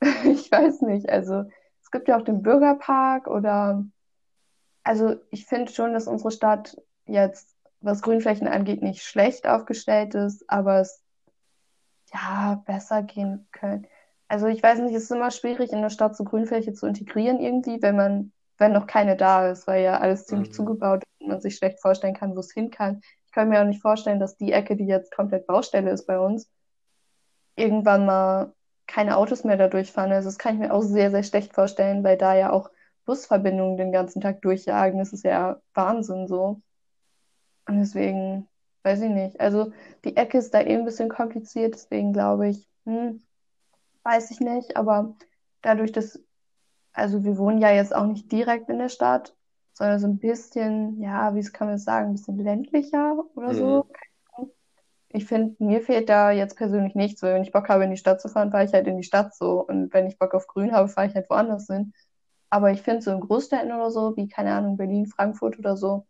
ich weiß nicht, also es gibt ja auch den Bürgerpark oder, also ich finde schon, dass unsere Stadt jetzt, was Grünflächen angeht, nicht schlecht aufgestellt ist, aber es ja besser gehen könnte. Also ich weiß nicht, es ist immer schwierig, in der Stadt so Grünfläche zu integrieren irgendwie, wenn man, wenn noch keine da ist, weil ja alles ziemlich Mhm. zugebaut ist und man sich schlecht vorstellen kann, wo es hin kann. Ich kann mir auch nicht vorstellen, dass die Ecke, die jetzt komplett Baustelle ist bei uns, irgendwann mal keine Autos mehr da durchfahren. Also das kann ich mir auch sehr, sehr schlecht vorstellen, weil da ja auch Busverbindungen den ganzen Tag durchjagen. Das ist ja Wahnsinn so. Und deswegen, weiß ich nicht. Also die Ecke ist da eh ein bisschen kompliziert, deswegen glaube ich, hm, weiß ich nicht. Aber dadurch, dass, also wir wohnen ja jetzt auch nicht direkt in der Stadt, sondern so ein bisschen, ja, wie kann man das sagen, ein bisschen ländlicher oder so. Mhm. Ich finde, mir fehlt da jetzt persönlich nichts, weil wenn ich Bock habe, in die Stadt zu fahren, fahre ich halt in die Stadt so. Und wenn ich Bock auf Grün habe, fahre ich halt woanders hin. Aber ich finde, so in Großstädten oder so, wie, keine Ahnung, Berlin, Frankfurt oder so,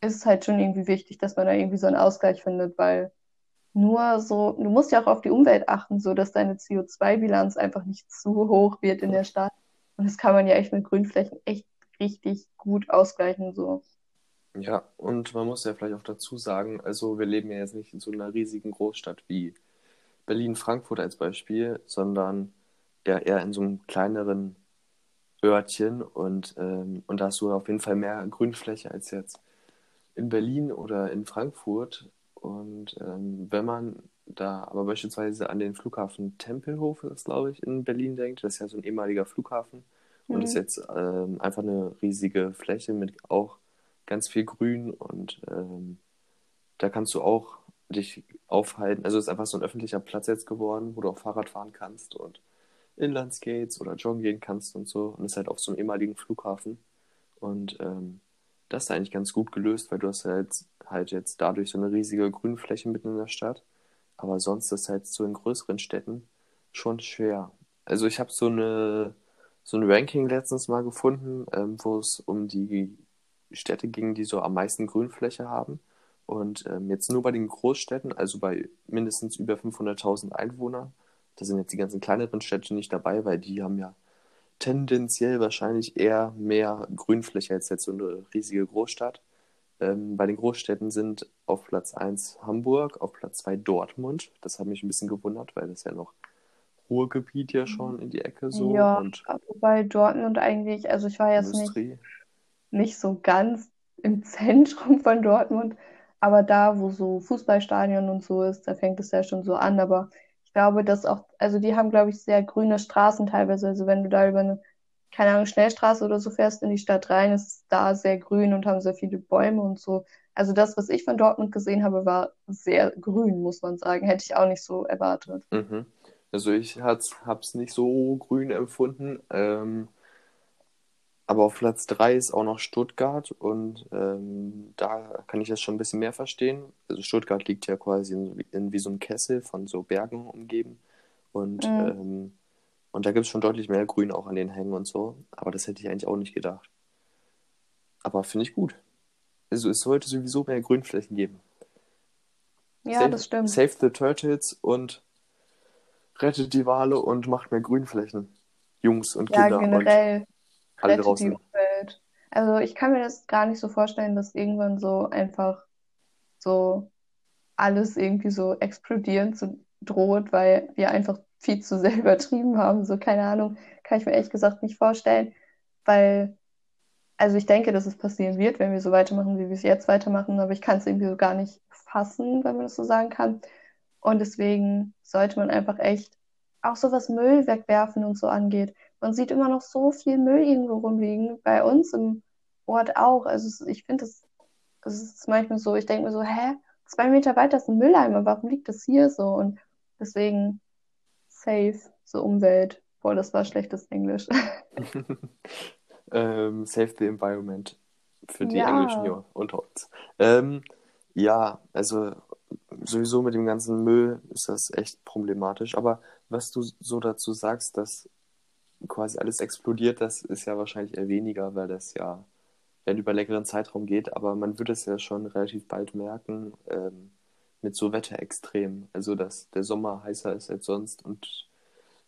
ist es halt schon irgendwie wichtig, dass man da irgendwie so einen Ausgleich findet, weil nur so, du musst ja auch auf die Umwelt achten, so dass deine CO2-Bilanz einfach nicht zu hoch wird in der Stadt. Und das kann man ja echt mit Grünflächen echt richtig gut ausgleichen, so. Ja, und man muss ja vielleicht auch dazu sagen, also wir leben ja jetzt nicht in so einer riesigen Großstadt wie Berlin, Frankfurt als Beispiel, sondern ja eher in so einem kleineren Örtchen und, ähm, und da hast du auf jeden Fall mehr Grünfläche als jetzt in Berlin oder in Frankfurt. Und ähm, wenn man da aber beispielsweise an den Flughafen Tempelhof, ist glaube ich, in Berlin denkt, das ist ja so ein ehemaliger Flughafen und ist Mhm. jetzt ähm, einfach eine riesige Fläche mit auch ganz viel Grün und ähm, da kannst du auch dich aufhalten. Also es ist einfach so ein öffentlicher Platz jetzt geworden, wo du auch Fahrrad fahren kannst und Inlandskates oder joggen gehen kannst und so. Und es ist halt auf so einem ehemaligen Flughafen. Und ähm, das ist eigentlich ganz gut gelöst, weil du hast halt, halt jetzt dadurch so eine riesige Grünfläche mitten in der Stadt. Aber sonst ist halt so in größeren Städten schon schwer. Also ich habe so eine so ein Ranking letztens mal gefunden, ähm, wo es um die Städte ging, die so am meisten Grünfläche haben. Und ähm, jetzt nur bei den Großstädten, also bei mindestens über 500.000 Einwohnern, da sind jetzt die ganzen kleineren Städte nicht dabei, weil die haben ja tendenziell wahrscheinlich eher mehr Grünfläche als jetzt so eine riesige Großstadt. Ähm, bei den Großstädten sind auf Platz 1 Hamburg, auf Platz 2 Dortmund. Das hat mich ein bisschen gewundert, weil das ja noch Ruhrgebiet ja schon in die Ecke so. Ja, und wobei Dortmund eigentlich, also ich war jetzt nicht, nicht so ganz im Zentrum von Dortmund, aber da, wo so Fußballstadion und so ist, da fängt es ja schon so an. Aber ich glaube, dass auch, also die haben, glaube ich, sehr grüne Straßen teilweise. Also wenn du da über eine, keine Ahnung, Schnellstraße oder so fährst in die Stadt rein, ist es da sehr grün und haben sehr viele Bäume und so. Also das, was ich von Dortmund gesehen habe, war sehr grün, muss man sagen. Hätte ich auch nicht so erwartet. Mhm. Also ich habe es nicht so grün empfunden. Ähm, aber auf Platz 3 ist auch noch Stuttgart und ähm, da kann ich das schon ein bisschen mehr verstehen. Also Stuttgart liegt ja quasi in, in wie so einem Kessel von so Bergen umgeben. Und, Mhm. ähm, und da gibt es schon deutlich mehr Grün auch an den Hängen und so. Aber das hätte ich eigentlich auch nicht gedacht. Aber finde ich gut. Also es sollte sowieso mehr Grünflächen geben. Ja, Save, das stimmt. save the Turtles und rettet die Wale und macht mehr Grünflächen. Jungs und Ja, Kinder und alle rettet die draußen. Umwelt. Also ich kann mir das gar nicht so vorstellen, dass irgendwann so einfach so alles irgendwie so explodieren zu droht, weil wir einfach viel zu sehr übertrieben haben. So, keine Ahnung, kann ich mir ehrlich gesagt nicht vorstellen, weil, also ich denke, dass es passieren wird, wenn wir so weitermachen, wie wir es jetzt weitermachen, aber ich kann es irgendwie so gar nicht fassen, wenn man das so sagen kann. Und deswegen sollte man einfach echt auch so was Müll wegwerfen und so angeht. Man sieht immer noch so viel Müll irgendwo rumliegen, bei uns im Ort auch. Also ich finde das, es ist manchmal so, ich denke mir so, hä, zwei Meter weiter ist ein Mülleimer, warum liegt das hier so? Und deswegen safe, so Umwelt. Boah, das war schlechtes Englisch. Ähm, save the environment für die Ja. Englischen hier unter uns. Ähm, ja, also sowieso mit dem ganzen Müll ist das echt problematisch. Aber was du so dazu sagst, dass quasi alles explodiert, das ist ja wahrscheinlich eher weniger, weil das ja, ja über längeren Zeitraum geht. Aber man wird es ja schon relativ bald merken, ähm, mit so Wetterextremen. Also, dass der Sommer heißer ist als sonst und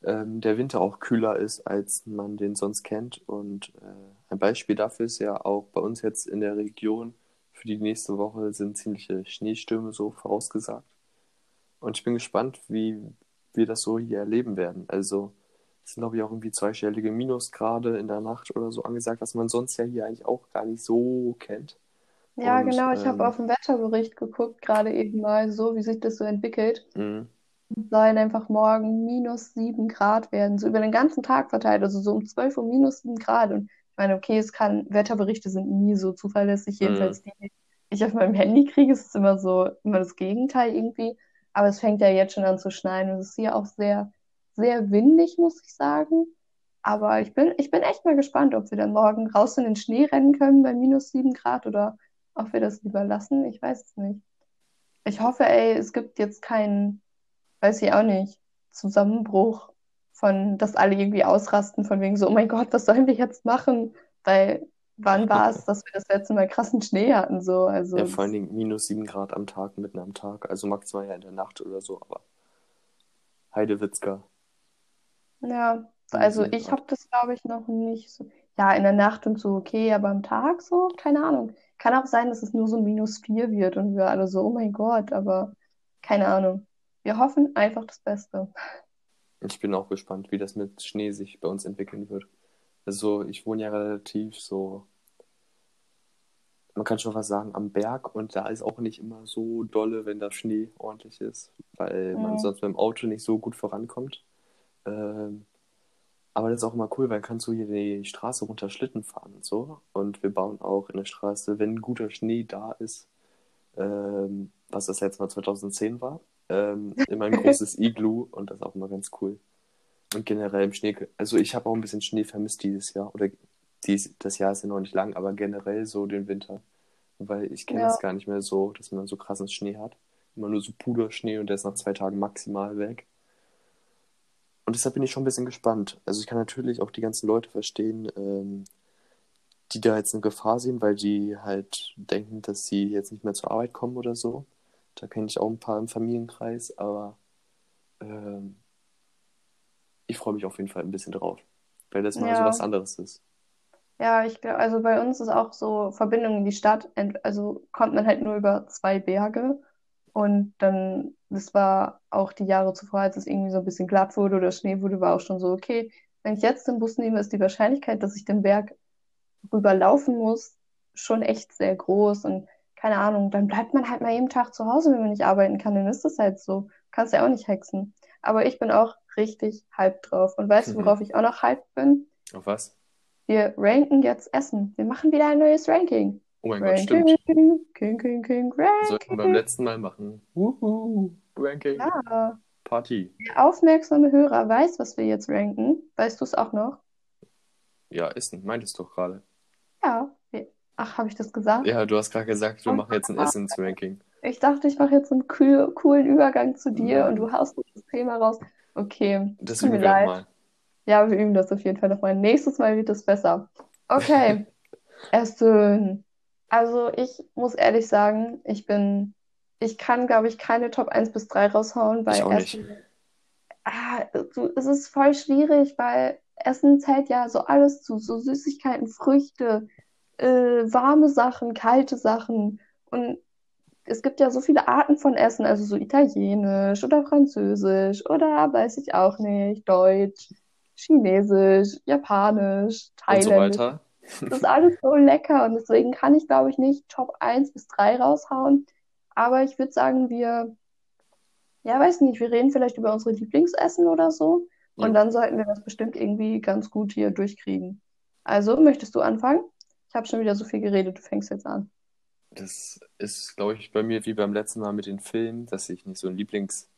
ähm, der Winter auch kühler ist, als man den sonst kennt. Und äh, ein Beispiel dafür ist ja auch bei uns jetzt in der Region für die nächste Woche sind ziemliche Schneestürme so vorausgesagt. Und ich bin gespannt, wie wir das so hier erleben werden. Also es sind, glaube ich, auch irgendwie zweistellige Minusgrade in der Nacht oder so angesagt, was man sonst ja hier eigentlich auch gar nicht so kennt. Ja, Und genau, ich habe ähm, auf den Wetterbericht geguckt, gerade eben mal so, wie sich das so entwickelt. mh, sollen einfach morgen minus sieben Grad werden, so über den ganzen Tag verteilt, also so um 12 Uhr minus sieben Grad. Und ich meine, okay, es kann, Wetterberichte sind nie so zuverlässig, mh, jedenfalls die, die ich auf meinem Handy kriege, ist es immer so, immer das Gegenteil irgendwie. Aber es fängt ja jetzt schon an zu schneien und es ist hier auch sehr, sehr windig, muss ich sagen. Aber ich bin, ich bin echt mal gespannt, ob wir dann morgen raus in den Schnee rennen können bei minus sieben Grad oder ob wir das lieber lassen. Ich weiß es nicht. Ich hoffe, ey, es gibt jetzt keinen weiß ich auch nicht, Zusammenbruch von, dass alle irgendwie ausrasten, von wegen so, oh mein Gott, was sollen wir jetzt machen? Weil wann war es, dass wir das letzte Mal krassen Schnee hatten, so, also ja, vor allen Dingen minus sieben Grad am Tag, mitten am Tag. Also maximal ja in der Nacht oder so, aber Heidewitzka, ja, also ich habe das, glaube ich, noch nicht so, ja, in der Nacht und so, okay, aber am Tag so, keine Ahnung. Kann auch sein, dass es nur so minus vier wird und wir alle so, oh mein Gott, aber keine Ahnung. Wir hoffen einfach das Beste. Ich bin auch gespannt, wie das mit Schnee sich bei uns entwickeln wird. Also ich wohne ja relativ so, man kann schon was sagen, am Berg und da ist auch nicht immer so dolle, wenn da Schnee ordentlich ist, weil man Mhm. sonst mit dem Auto nicht so gut vorankommt. Ähm, Aber das ist auch immer cool, weil kannst du hier die Straße runter Schlitten fahren und so. Und wir bauen auch in der Straße, wenn guter Schnee da ist, ähm, was das letzte Mal 2010 war, ähm, immer ein großes Iglu und das ist auch immer ganz cool. Und generell im Schnee, also ich habe auch ein bisschen Schnee vermisst dieses Jahr. Oder dies, das Jahr ist ja noch nicht lang, aber generell so den Winter. Weil ich kenne Ja. es gar nicht mehr so, dass man so krassen Schnee hat. Immer nur so Puderschnee und der ist nach zwei Tagen maximal weg. Und deshalb bin ich schon ein bisschen gespannt. Also ich kann natürlich auch die ganzen Leute verstehen, ähm, die da jetzt eine Gefahr sehen, weil die halt denken, dass sie jetzt nicht mehr zur Arbeit kommen oder so. Da kenne ich auch ein paar im Familienkreis, aber ähm, ich freue mich auf jeden Fall ein bisschen drauf, weil das mal so Ja. was anderes ist. Ja, ich glaube, also bei uns ist auch so Verbindung in die Stadt, also kommt man halt nur über zwei Berge und dann, das war auch die Jahre zuvor, als es irgendwie so ein bisschen glatt wurde oder Schnee wurde, war auch schon so, okay, wenn ich jetzt den Bus nehme, ist die Wahrscheinlichkeit, dass ich den Berg rüberlaufen muss, schon echt sehr groß und keine Ahnung, dann bleibt man halt mal jeden Tag zu Hause, wenn man nicht arbeiten kann, dann ist das halt so, kannst ja auch nicht hexen. Aber ich bin auch richtig hyped drauf und weißt du, Mhm. worauf ich auch noch hyped bin? Auf was? Wir ranken jetzt Essen. Wir machen wieder ein neues Ranking. Oh mein Gott, Ranking, stimmt. King, King, King, Sollten wir beim Ranking. letzten Mal machen. Wuhu, Ranking, Ja, Party. der aufmerksame Hörer weiß, was wir jetzt ranken. Weißt du es auch noch? Ja, Essen, meintest du doch gerade. Ja. Ach, habe ich das gesagt? Ja, du hast gerade gesagt, wir Oh, machen jetzt ein Essensranking. Ich dachte, ich mache jetzt einen cool, coolen Übergang zu dir Nein. und du haust das Thema raus. Okay, Das üben wir leid. nochmal. Ja, wir üben das auf jeden Fall nochmal. Nächstes Mal wird es besser. Okay, Essen. Also ich muss ehrlich sagen, ich bin, ich kann, glaube ich, keine Top 1 bis 3 raushauen, Ich weil auch nicht. Essen, ah, du, es ist voll schwierig, weil Essen zählt ja so alles zu, so Süßigkeiten, Früchte, äh, warme Sachen, kalte Sachen und es gibt ja so viele Arten von Essen, also so italienisch oder französisch oder weiß ich auch nicht, deutsch, chinesisch, japanisch, Und so thailändisch. weiter. Das ist alles so lecker und deswegen kann ich, glaube ich, nicht Top 1 bis 3 raushauen. Aber ich würde sagen, wir, ja, weiß nicht, wir reden vielleicht über unsere Lieblingsessen oder so und Jo. dann sollten wir das bestimmt irgendwie ganz gut hier durchkriegen. Also, möchtest du anfangen? Ich habe schon wieder so viel geredet, du fängst jetzt an. Das ist, glaube ich, bei mir wie beim letzten Mal mit den Filmen, dass ich nicht so einen Lieblingsfilm,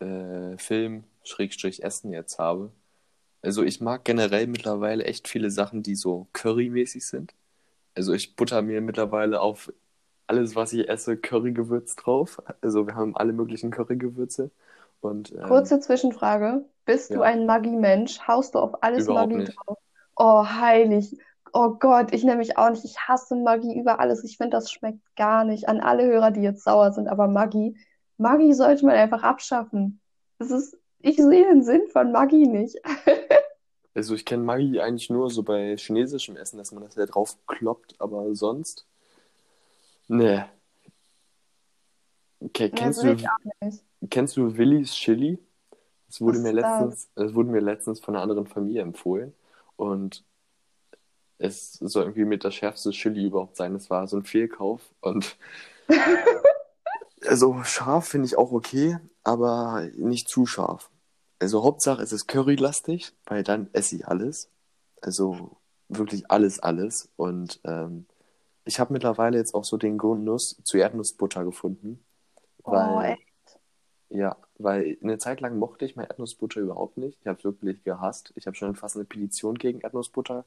äh, Schrägstrich Essen jetzt habe. Also ich mag generell mittlerweile echt viele Sachen, die so currymäßig sind. Also ich butter mir mittlerweile auf alles, was ich esse, Currygewürz drauf. Also wir haben alle möglichen Currygewürze. Und ähm, Kurze Zwischenfrage. Bist du ja, ein Maggi-Mensch? Haust du auf alles überhaupt Maggi nicht. drauf? Oh, heilig. Oh Gott, ich nämlich auch nicht. Ich hasse Maggi über alles. Ich finde, das schmeckt gar nicht. An alle Hörer, die jetzt sauer sind, aber Maggi, Maggi sollte man einfach abschaffen. Das ist, ich sehe den Sinn von Maggi nicht. Also ich kenne Maggi eigentlich nur so bei chinesischem Essen, dass man das da drauf kloppt, aber sonst, ne. Okay, kennst will du, kennst du Willis Chili? Das wurde Was mir ist das? letztens, das wurde mir letztens von einer anderen Familie empfohlen und es soll irgendwie mit das schärfste Chili überhaupt sein. Das war so ein Fehlkauf und also scharf finde ich auch okay, aber nicht zu scharf. Also Hauptsache es ist currylastig, weil dann esse ich alles. Also wirklich alles, alles. Und ähm, ich habe mittlerweile jetzt auch so den Genuss zu Erdnussbutter gefunden, Oh, weil echt? ja, weil eine Zeit lang mochte ich mal Erdnussbutter überhaupt nicht. Ich habe es wirklich gehasst. Ich habe schon fast eine Petition gegen Erdnussbutter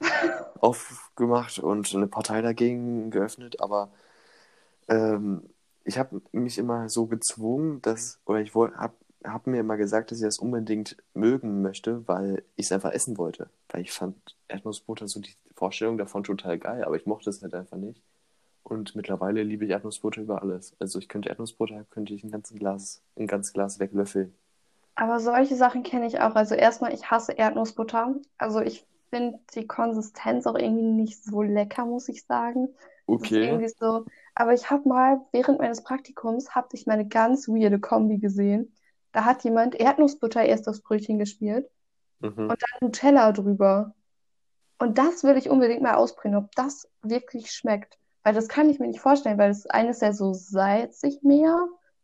aufgemacht und eine Partei dagegen geöffnet, aber ähm, ich habe mich immer so gezwungen, dass, oder ich habe hab mir immer gesagt, dass ich das unbedingt mögen möchte, weil ich es einfach essen wollte. Weil ich fand Erdnussbutter so die Vorstellung davon total geil, aber ich mochte es halt einfach nicht. Und mittlerweile liebe ich Erdnussbutter über alles. Also ich könnte Erdnussbutter, könnte ich ein ganzes Glas, ein ganzes Glas weglöffeln. Aber solche Sachen kenne ich auch. Also erstmal, ich hasse Erdnussbutter. Also ich finde die Konsistenz auch irgendwie nicht so lecker, muss ich sagen. Okay. irgendwie so. Aber ich habe mal während meines Praktikums habe ich mal eine ganz weirde Kombi gesehen. Da hat jemand Erdnussbutter erst aufs Brötchen gespielt Mhm. und dann Nutella drüber. Und das will ich unbedingt mal ausprobieren, ob das wirklich schmeckt. Weil das kann ich mir nicht vorstellen, weil das eine ist ja so salzig mehr,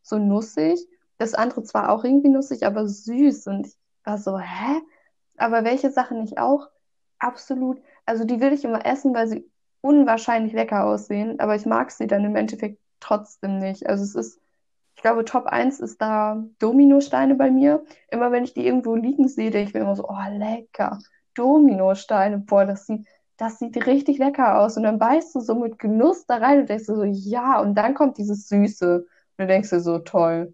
so nussig. Das andere zwar auch irgendwie nussig, aber süß. Und ich war so, hä? Aber welche Sachen ich auch absolut, also die will ich immer essen, weil sie unwahrscheinlich lecker aussehen, aber ich mag sie dann im Endeffekt trotzdem nicht. Also es ist, ich glaube, Top 1 ist da Dominosteine bei mir. Immer wenn ich die irgendwo liegen sehe, denke ich mir immer so, oh, lecker. Dominosteine, boah, das sieht, das sieht richtig lecker aus. Und dann beißt du so mit Genuss da rein und denkst du so, ja, und dann kommt dieses Süße. Und du denkst dir so, toll.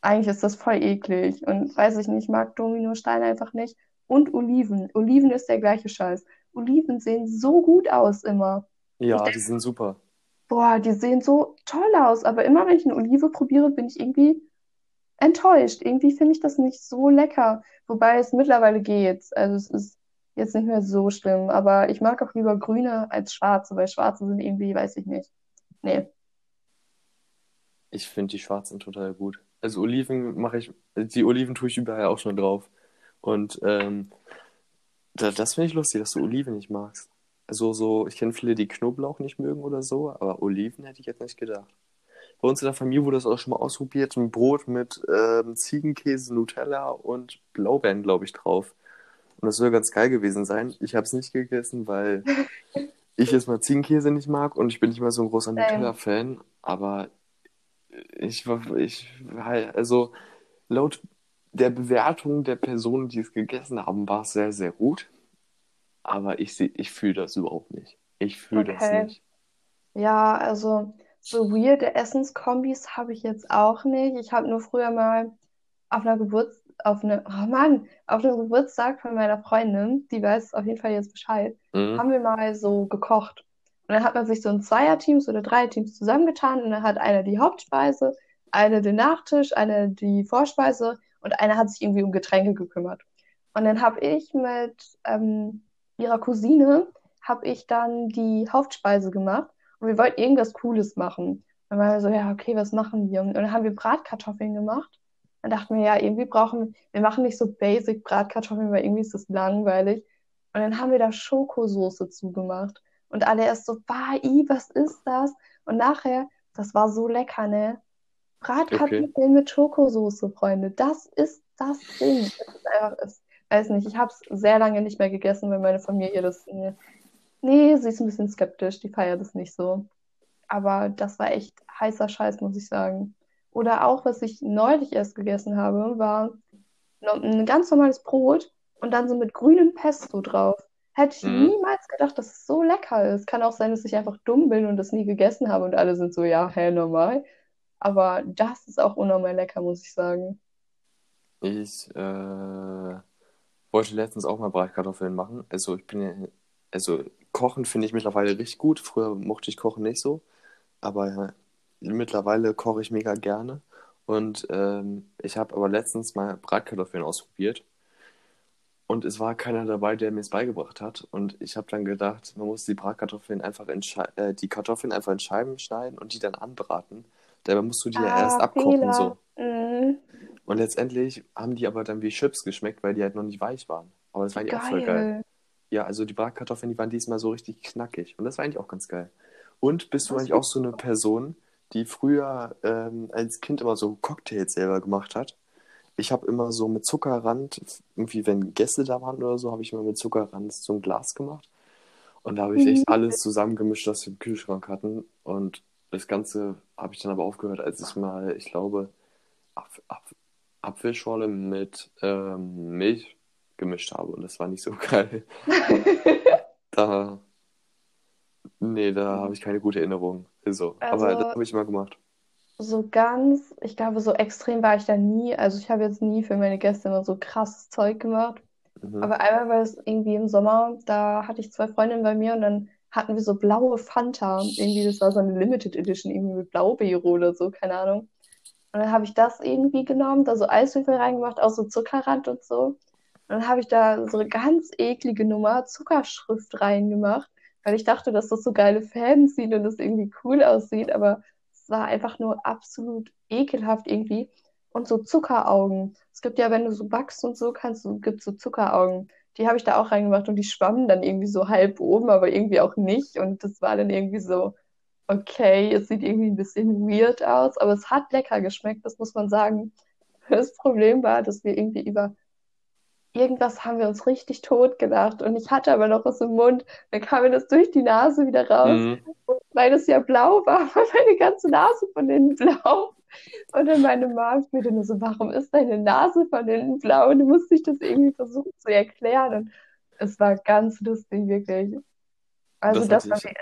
Eigentlich ist das voll eklig. Und weiß ich nicht, ich mag Dominosteine einfach nicht. Und Oliven. Oliven ist der gleiche Scheiß. Oliven sehen so gut aus immer. Ja, denk, die sind super. Boah, die sehen so toll aus. Aber immer wenn ich eine Olive probiere, bin ich irgendwie enttäuscht. Irgendwie finde ich das nicht so lecker. Wobei es mittlerweile geht. Also es ist jetzt nicht mehr so schlimm. Aber ich mag auch lieber grüne als schwarze, weil schwarze sind irgendwie, weiß ich nicht. Nee. Ich finde die schwarzen total gut. Also Oliven mache ich, die Oliven tue ich überall auch schon drauf. Und ähm, das, das finde ich lustig, dass du Oliven nicht magst. Also so, ich kenne viele, die Knoblauch nicht mögen oder so, aber Oliven hätte ich jetzt nicht gedacht. Bei uns in der Familie wurde das auch schon mal ausprobiert, ein Brot mit ähm, Ziegenkäse, Nutella und Blaubeeren, glaube ich, drauf. Und das soll ganz geil gewesen sein. Ich habe es nicht gegessen, weil ich jetzt mal Ziegenkäse nicht mag und ich bin nicht mal so ein großer Nutella-Fan. Aber ich war, ich, also laut der Bewertung der Personen, die es gegessen haben, war es sehr, sehr gut. Aber ich, ich fühle das überhaupt nicht. Ich fühle okay. das nicht. Ja, also so weirde Essenskombis habe ich jetzt auch nicht. Ich habe nur früher mal auf einer Geburts auf eine, oh Mann, auf einem Geburtstag von meiner Freundin, die weiß auf jeden Fall jetzt Bescheid, mhm. haben wir mal so gekocht. Und dann hat man sich so in Zweierteams oder Dreierteams zusammengetan und dann hat einer die Hauptspeise, eine den Nachtisch, eine die Vorspeise und einer hat sich irgendwie um Getränke gekümmert. Und dann habe ich mit ähm, ihrer Cousine, habe ich dann die Hauptspeise gemacht und wir wollten irgendwas Cooles machen. Dann waren wir so, ja, okay, was machen wir? Und dann haben wir Bratkartoffeln gemacht. Dann dachten wir, ja, irgendwie brauchen wir, machen nicht so basic Bratkartoffeln, weil irgendwie ist das langweilig. Und dann haben wir da Schokosoße zugemacht. Und alle erst so, bah, i, was ist das? Und nachher, das war so lecker, ne? Bratkartoffeln okay. mit Schokosoße, Freunde. Das ist das Ding. Das ist einfach, ich weiß nicht, ich habe es sehr lange nicht mehr gegessen, weil meine Familie das. Nee, nee, sie ist ein bisschen skeptisch, die feiert es nicht so. Aber das war echt heißer Scheiß, muss ich sagen. Oder auch, was ich neulich erst gegessen habe, war ein ganz normales Brot und dann so mit grünem Pesto drauf. Hätte ich mhm. niemals gedacht, dass es so lecker ist. Kann auch sein, dass ich einfach dumm bin und das nie gegessen habe und alle sind so, ja, hä, normal. Aber das ist auch unnormal lecker, muss ich sagen. Ich äh, wollte letztens auch mal Bratkartoffeln machen. Also ich bin ja, also kochen finde ich mittlerweile richtig gut. Früher mochte ich kochen nicht so, aber mittlerweile koche ich mega gerne. Und ähm, ich habe aber letztens mal Bratkartoffeln ausprobiert. Und es war keiner dabei, der mir es beigebracht hat. Und ich habe dann gedacht, man muss die Bratkartoffeln einfach in Schei äh, die Kartoffeln einfach in Scheiben schneiden und die dann anbraten. Dabei musst du die ah, ja erst abkochen. So. Mm. Und letztendlich haben die aber dann wie Chips geschmeckt, weil die halt noch nicht weich waren. Aber das war eigentlich auch voll geil. Ja, also die Bratkartoffeln, die waren diesmal so richtig knackig. Und das war eigentlich auch ganz geil. Und bist du eigentlich auch so eine Person, die früher ähm, als Kind immer so Cocktails selber gemacht hat? Ich habe immer so mit Zuckerrand, irgendwie wenn Gäste da waren oder so, habe ich immer mit Zuckerrand so ein Glas gemacht. Und da habe ich echt mhm. alles zusammengemischt, was wir im Kühlschrank hatten. Und das Ganze habe ich dann aber aufgehört, als ich mal, ich glaube, Apf Apf Apfelschorle mit ähm, Milch gemischt habe. Und das war nicht so geil. da, nee, da habe ich keine gute Erinnerung. So. Also, aber das habe ich mal gemacht. So ganz, ich glaube, so extrem war ich da nie. Also ich habe jetzt nie für meine Gäste immer so krasses Zeug gemacht. Mhm. Aber einmal war es irgendwie im Sommer, da hatte ich zwei Freundinnen bei mir und dann hatten wir so blaue Fanta. Irgendwie, das war so eine Limited Edition, irgendwie mit Blaubeere oder so, keine Ahnung. Und dann habe ich das irgendwie genommen, da so Eiswürfel reingemacht, auch so Zuckerrand und so. Und dann habe ich da so eine ganz eklige Nummer Zuckerschrift reingemacht, weil ich dachte, dass das so geile Fäden zieht und das irgendwie cool aussieht, aber es war einfach nur absolut ekelhaft irgendwie. Und so Zuckeraugen. Es gibt ja, wenn du so backst und so, kannst du, gibt so Zuckeraugen die habe ich da auch reingemacht und die schwammen dann irgendwie so halb oben, aber irgendwie auch nicht. Und das war dann irgendwie so, okay, es sieht irgendwie ein bisschen weird aus, aber es hat lecker geschmeckt, das muss man sagen. Das Problem war, dass wir irgendwie über irgendwas haben wir uns richtig tot gedacht und ich hatte aber noch was im Mund. Dann kam mir das durch die Nase wieder raus, Mhm. und weil es ja blau war, war meine ganze Nase von innen blau. Und dann meine Mom spielte nur so, warum ist deine Nase von innen blau? Und du musst dich das irgendwie versuchen zu erklären. Und es war ganz lustig, wirklich. Also Das das war, ich,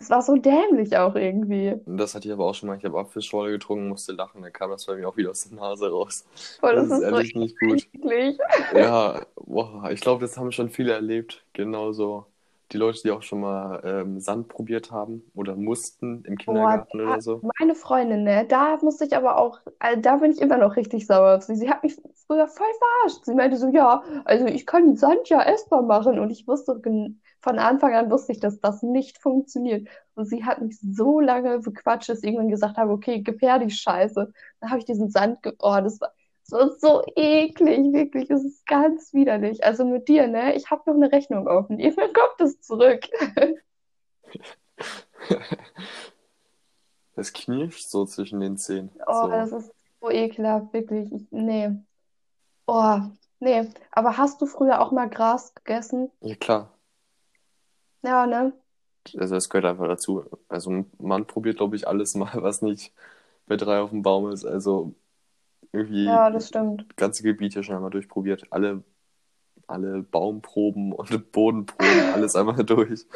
es war so dämlich auch irgendwie. das hatte ich aber auch schon mal. Ich habe Apfelschorle getrunken, musste lachen, dann kam das bei mir auch wieder aus der Nase raus. Boah, Das das ist ist so ehrlich nicht gut. eklig. Ja, boah, ich glaube, das haben schon viele erlebt. Genauso die Leute, die auch schon mal ähm, Sand probiert haben oder mussten im Boah, Kindergarten da, oder so. meine Freundin, ne, da musste ich aber auch, also da bin ich immer noch richtig sauer auf sie. Sie hat mich früher voll verarscht. Sie meinte so, ja, also ich kann Sand ja essbar machen. Und ich wusste, von Anfang an wusste ich, dass das nicht funktioniert. Und sie hat mich so lange bequatscht, dass ich irgendwann gesagt habe, okay, die Scheiße. Dann habe ich diesen Sand, ge oh, das war, war so eklig, wirklich. Es ist ganz widerlich. Also mit dir, ne, ich habe noch eine Rechnung offen. Irgendwann kommt es zurück. Das knirscht so zwischen den Zähnen. Oh, So. das ist so ekelhaft, wirklich. Ich, nee. Oh, nee. Aber hast du früher auch mal Gras gegessen? Ja, klar. Ja, ne? Also das gehört einfach dazu. Also man probiert, glaube ich, alles mal, was nicht bei drei auf dem Baum ist. Also irgendwie Ja, das stimmt. ganze Gebiete schon einmal durchprobiert. Alle, alle Baumproben und Bodenproben, alles einmal durch.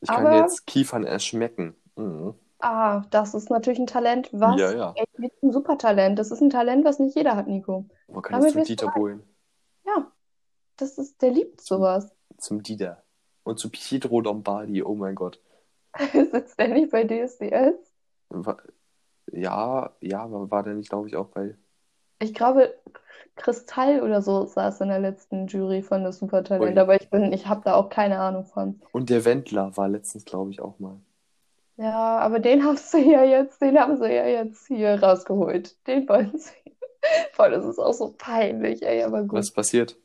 Ich kann Aber, jetzt Kiefern erschmecken. Mhm. ah, das ist natürlich ein Talent, was Ja, ja. echt mit ein Supertalent. Das ist ein Talent, was nicht jeder hat, Nico. Man kann jetzt Damit zum wirst du Dieter. Bohlen. Ja, das ist, der liebt Zum, sowas. zum Dieter. Und zu Pietro Lombardi. Oh mein Gott. Sitzt der nicht bei DSDS? Ja, ja, war der nicht, glaube ich, auch bei. Ich glaube, Kristall oder so saß in der letzten Jury von das Supertalent, Ui. aber ich bin, ich habe da auch keine Ahnung von. Und der Wendler war letztens, glaube ich, auch mal. Ja, aber den haben sie ja jetzt, den haben sie ja jetzt hier rausgeholt. Den wollen sie. Voll, das ist auch so peinlich, ey, aber gut. Was passiert?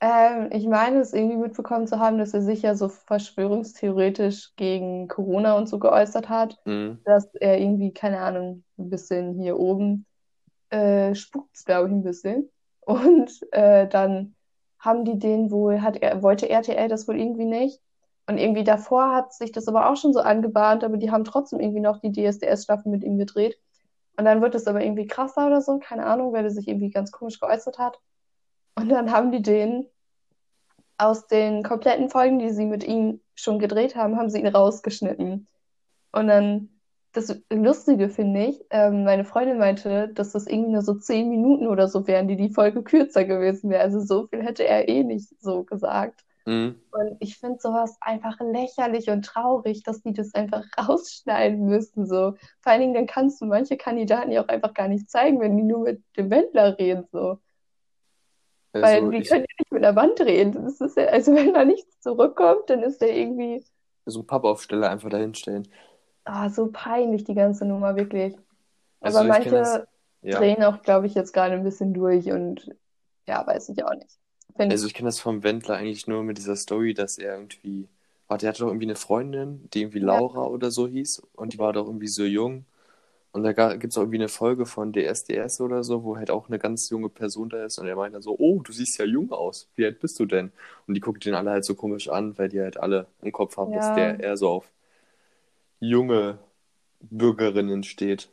Ähm, ich meine, es irgendwie mitbekommen zu haben, dass er sich ja so verschwörungstheoretisch gegen Corona und so geäußert hat, Mhm. dass er irgendwie, keine Ahnung, ein bisschen hier oben äh, spukt's, glaube ich, ein bisschen. Und äh, dann haben die den wohl, hat er, wollte RTL das wohl irgendwie nicht. Und irgendwie davor hat sich das aber auch schon so angebahnt, aber die haben trotzdem irgendwie noch die DSDS-Staffel mit ihm gedreht. Und dann wird es aber irgendwie krasser oder so, keine Ahnung, weil er sich irgendwie ganz komisch geäußert hat. Und dann haben die den aus den kompletten Folgen, die sie mit ihm schon gedreht haben, haben sie ihn rausgeschnitten. Und dann, das Lustige finde ich, ähm, meine Freundin meinte, dass das irgendwie nur so zehn Minuten oder so wären, die die Folge kürzer gewesen wäre. Also so viel hätte er eh nicht so gesagt. Mhm. Und ich finde sowas einfach lächerlich und traurig, dass die das einfach rausschneiden müssen. So. Vor allen Dingen, dann kannst du manche Kandidaten ja auch einfach gar nicht zeigen, wenn die nur mit dem Wendler reden. So. Weil Also die ich, können ja nicht mit der Wand reden. Das ist ja, also wenn da nichts zurückkommt, dann ist der irgendwie so einen Pappaufsteller einfach dahinstellen. ah, so peinlich, die ganze Nummer, wirklich. Also Aber kenne das, manche ja. drehen auch, glaube ich, jetzt gerade ein bisschen durch und ja, weiß ich auch nicht. Finde Also ich kenne das vom Wendler eigentlich nur mit dieser Story, dass er irgendwie, warte, er hatte doch irgendwie eine Freundin, die irgendwie Ja. Laura oder so hieß und die war doch irgendwie so jung. Und da gibt es auch irgendwie eine Folge von DSDS oder so, wo halt auch eine ganz junge Person da ist und er meint dann so, oh, du siehst ja jung aus, wie alt bist du denn? Und die gucken den alle halt so komisch an, weil die halt alle im Kopf haben, dass Ja. der eher so auf junge Bürgerinnen steht.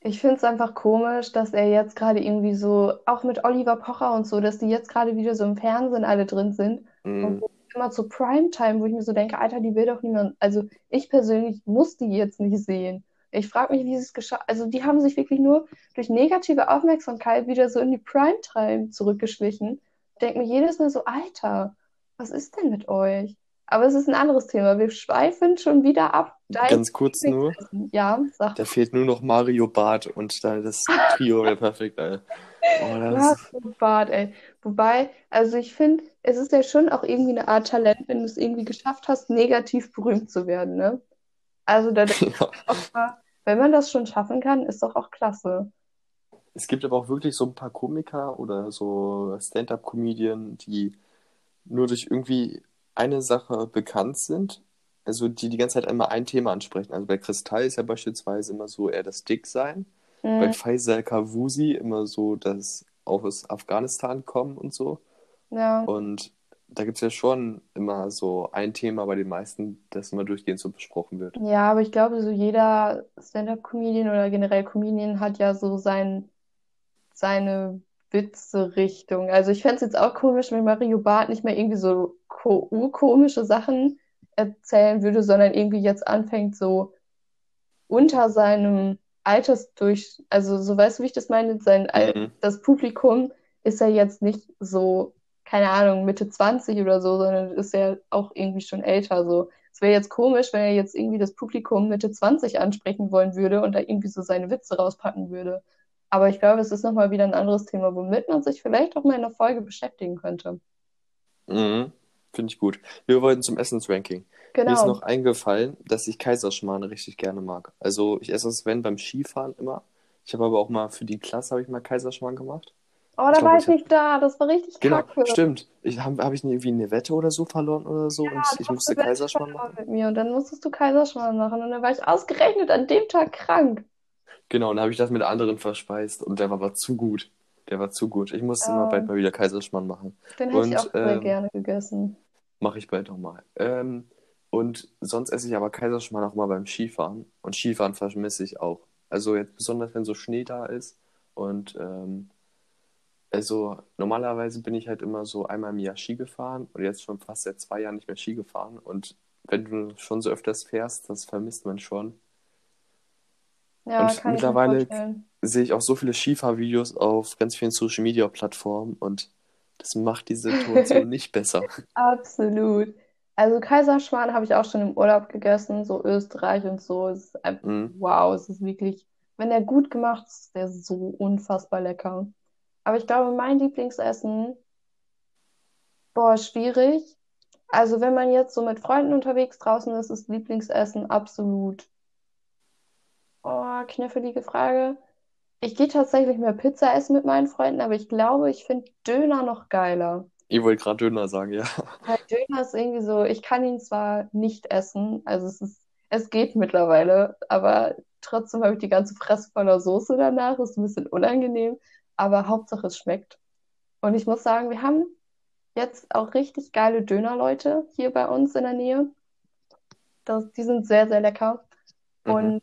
Ich finde es einfach komisch, dass er jetzt gerade irgendwie so, auch mit Oliver Pocher und so, dass die jetzt gerade wieder so im Fernsehen alle drin sind. Und Mhm. wo immer zu Primetime, wo ich mir so denke, Alter, die will doch niemand. Also ich persönlich muss die jetzt nicht sehen. Ich frage mich, wie sie es geschafft Also die haben sich wirklich nur durch negative Aufmerksamkeit wieder so in die Primetime zurückgeschlichen. Ich denke mir jedes Mal so, Alter, was ist denn mit euch? Aber es ist ein anderes Thema. Wir schweifen schon wieder ab. Dein Ganz kurz nur. Ja, sag da fehlt nur noch Mario Barth und dann das Trio wäre perfekt, Alter. Oh, das einen Bart, ey. Wobei, also ich finde, es ist ja schon auch irgendwie eine Art Talent, wenn du es irgendwie geschafft hast, negativ berühmt zu werden, ne? Also da mal, wenn man das schon schaffen kann, ist doch auch klasse. Es gibt aber auch wirklich so ein paar Komiker oder so Stand-up-Comedian, die nur durch irgendwie eine Sache bekannt sind. Also die die ganze Zeit immer ein Thema ansprechen. Also bei Kristall ist ja beispielsweise immer so eher das Dicksein. Bei Mhm. Faisal Kavusi immer so das auch aus Afghanistan kommen und so. Ja. Und da gibt es ja schon immer so ein Thema bei den meisten, das immer durchgehend so besprochen wird. Ja, aber ich glaube, so jeder Stand-up-Comedian oder generell Comedian hat ja so sein, seine Witze-Richtung. Also ich fände es jetzt auch komisch, wenn Mario Barth nicht mehr irgendwie so ko urkomische Sachen erzählen würde, sondern irgendwie jetzt anfängt, so unter seinem Altersdurch, also so weißt du, wie ich das meine, sein Mhm. das Publikum ist ja jetzt nicht so, keine Ahnung, Mitte 20 oder so, sondern ist ja auch irgendwie schon älter. So. Es wäre jetzt komisch, wenn er jetzt irgendwie das Publikum Mitte 20 ansprechen wollen würde und da irgendwie so seine Witze rauspacken würde. Aber ich glaube, es ist nochmal wieder ein anderes Thema, womit man sich vielleicht auch mal in der Folge beschäftigen könnte. Mhm. Finde ich gut. Wir wollten zum Essensranking. Mir ist Genau. noch eingefallen, dass ich Kaiserschmarrn richtig gerne mag. Also ich esse es, wenn, beim Skifahren immer. Ich habe aber auch mal für die Klasse habe ich mal Kaiserschmarrn gemacht. Oh, Ich da glaube, war ich ich hab- nicht da. Das war richtig Genau, kacke. stimmt. Ich habe hab ich irgendwie eine Wette oder so verloren oder so und Ja, ich du musste Kaiserschmarrn machen. mit mir und dann musstest du Kaiserschmarrn machen und dann war ich ausgerechnet an dem Tag krank. Genau, und dann habe ich das mit anderen verspeist und der war aber zu gut. Der war zu gut. Ich muss immer Ja. bald mal wieder Kaiserschmarrn machen. Den hätte ich Und, auch sehr ähm, gerne gegessen. Mache ich bald nochmal. Ähm, und sonst esse ich aber Kaiserschmarrn auch mal beim Skifahren. Und Skifahren vermisse ich auch. Also jetzt besonders, wenn so Schnee da ist. Und ähm, also normalerweise bin ich halt immer so einmal im Jahr Ski gefahren und jetzt schon fast seit zwei Jahren nicht mehr Ski gefahren. Und wenn du schon so öfters fährst, das vermisst man schon. Ja, und kann ich mir mittlerweile-. Sehe ich auch so viele Skifahrvideos auf ganz vielen Social Media Plattformen und das macht die Situation nicht besser. Absolut. Also Kaiserschmarrn habe ich auch schon im Urlaub gegessen, so Österreich und so. Es ist einfach, Mhm. wow, es ist wirklich, wenn der gut gemacht ist, ist der so unfassbar lecker. Aber ich glaube, mein Lieblingsessen, boah, schwierig. Also wenn man jetzt so mit Freunden unterwegs draußen ist, ist Lieblingsessen absolut, oh, knifflige Frage. Ich gehe tatsächlich mehr Pizza essen mit meinen Freunden, aber ich glaube, ich finde Döner noch geiler. Ich wollte gerade Döner sagen, ja. Weil Döner ist irgendwie so, ich kann ihn zwar nicht essen, also es ist, es geht mittlerweile, aber trotzdem habe ich die ganze Fresse voller Soße danach, ist ein bisschen unangenehm, aber Hauptsache es schmeckt. Und ich muss sagen, wir haben jetzt auch richtig geile Dönerleute hier bei uns in der Nähe. Das, die sind sehr, sehr lecker. Mhm. Und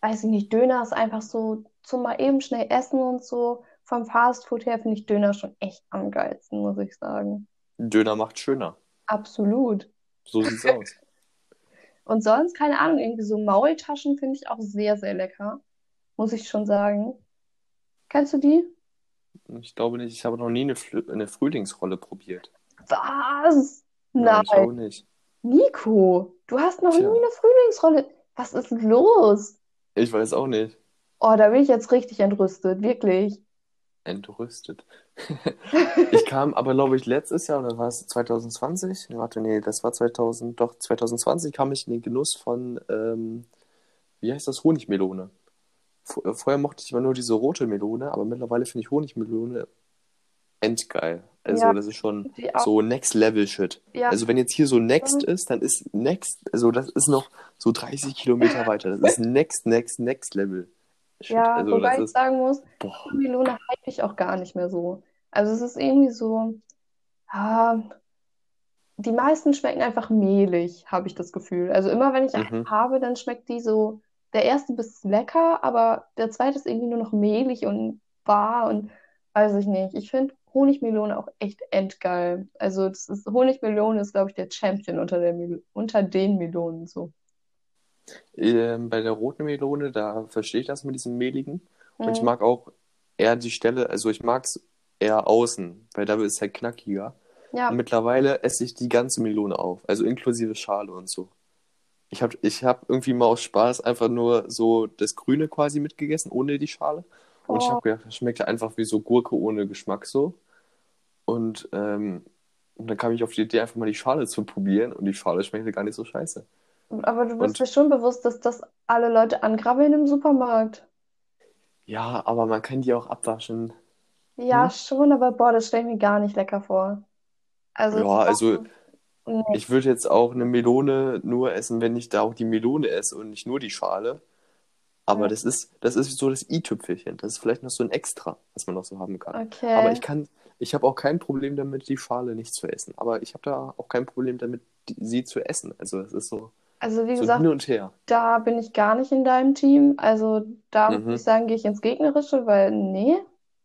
weiß ich nicht, Döner ist einfach so zum mal eben schnell essen und so. Vom Fastfood her finde ich Döner schon echt am geilsten, muss ich sagen. Döner macht schöner. Absolut. So sieht's aus. Und sonst, keine Ahnung, irgendwie so Maultaschen finde ich auch sehr, sehr lecker. Muss ich schon sagen. Kennst du die? Ich glaube nicht, ich habe noch nie eine, Flü eine Frühlingsrolle probiert. Was? Nein, ich Nein. auch nicht. Nico, du hast noch nie Tja. eine Frühlingsrolle. Was ist los? Ich weiß auch nicht. Oh, da bin ich jetzt richtig entrüstet, wirklich. Entrüstet. Ich kam aber, glaube ich, letztes Jahr, oder war es 2020? Warte, nee, das war 2000, doch, 2020 kam ich in den Genuss von, ähm, wie heißt das, Honigmelone. Äh, Vorher mochte ich immer nur diese rote Melone, aber mittlerweile finde ich Honigmelone endgeil. Also, Ja, das ist schon so Next Level Shit. ja, Also, wenn jetzt hier so Next ist, dann ist Next, also das ist noch so 30 Kilometer weiter. Das ist Next, Next, Next Level Shit. ja, Also, wobei ich ist, sagen muss. Melone hype ich auch gar nicht mehr so. Also es ist irgendwie so, ah, die meisten schmecken einfach mehlig, habe ich das Gefühl. Also immer wenn ich eine Mhm. habe, dann schmeckt die so, der erste Biss lecker, aber der zweite ist irgendwie nur noch mehlig und bar und weiß ich nicht. Ich finde Honigmelone auch echt endgeil. Also das ist, Honigmelone ist, glaube ich, der Champion unter der unter den Melonen so. Ähm, bei der roten Melone, da verstehe ich das mit diesem mehligen. Und ich Mhm. mag auch eher die Stelle, also ich mag es eher außen, weil da ist es halt knackiger. Ja, Und mittlerweile esse ich die ganze Melone auf, also inklusive Schale und so. Ich habe ich hab irgendwie mal aus Spaß einfach nur so das Grüne quasi mitgegessen, ohne die Schale. Und ich oh, habe gedacht, das schmeckt einfach wie so Gurke ohne Geschmack so. Und, ähm, und dann kam ich auf die Idee, einfach mal die Schale zu probieren und die Schale schmeckte gar nicht so scheiße. aber du bist Und dir schon bewusst, dass das alle Leute angrabbeln im Supermarkt. ja, aber man kann die auch abwaschen. Ja, Hm? schon, aber boah, das stelle ich mir gar nicht lecker vor. Also Ja, also sagen, nee. ich würde jetzt auch eine Melone nur essen, wenn ich da auch die Melone esse und nicht nur die Schale. Aber Ja. das ist, das ist so das i-Tüpfelchen. Das ist vielleicht noch so ein Extra, was man noch so haben kann. Okay. Aber ich kann, ich habe auch kein Problem damit, die Schale nicht zu essen. Aber ich habe da auch kein Problem damit, die, sie zu essen. Also es ist so, Also wie so gesagt, hin und her. da bin ich gar nicht in deinem Team. Also da muss Mhm. ich sagen, gehe ich ins Gegnerische, weil nee,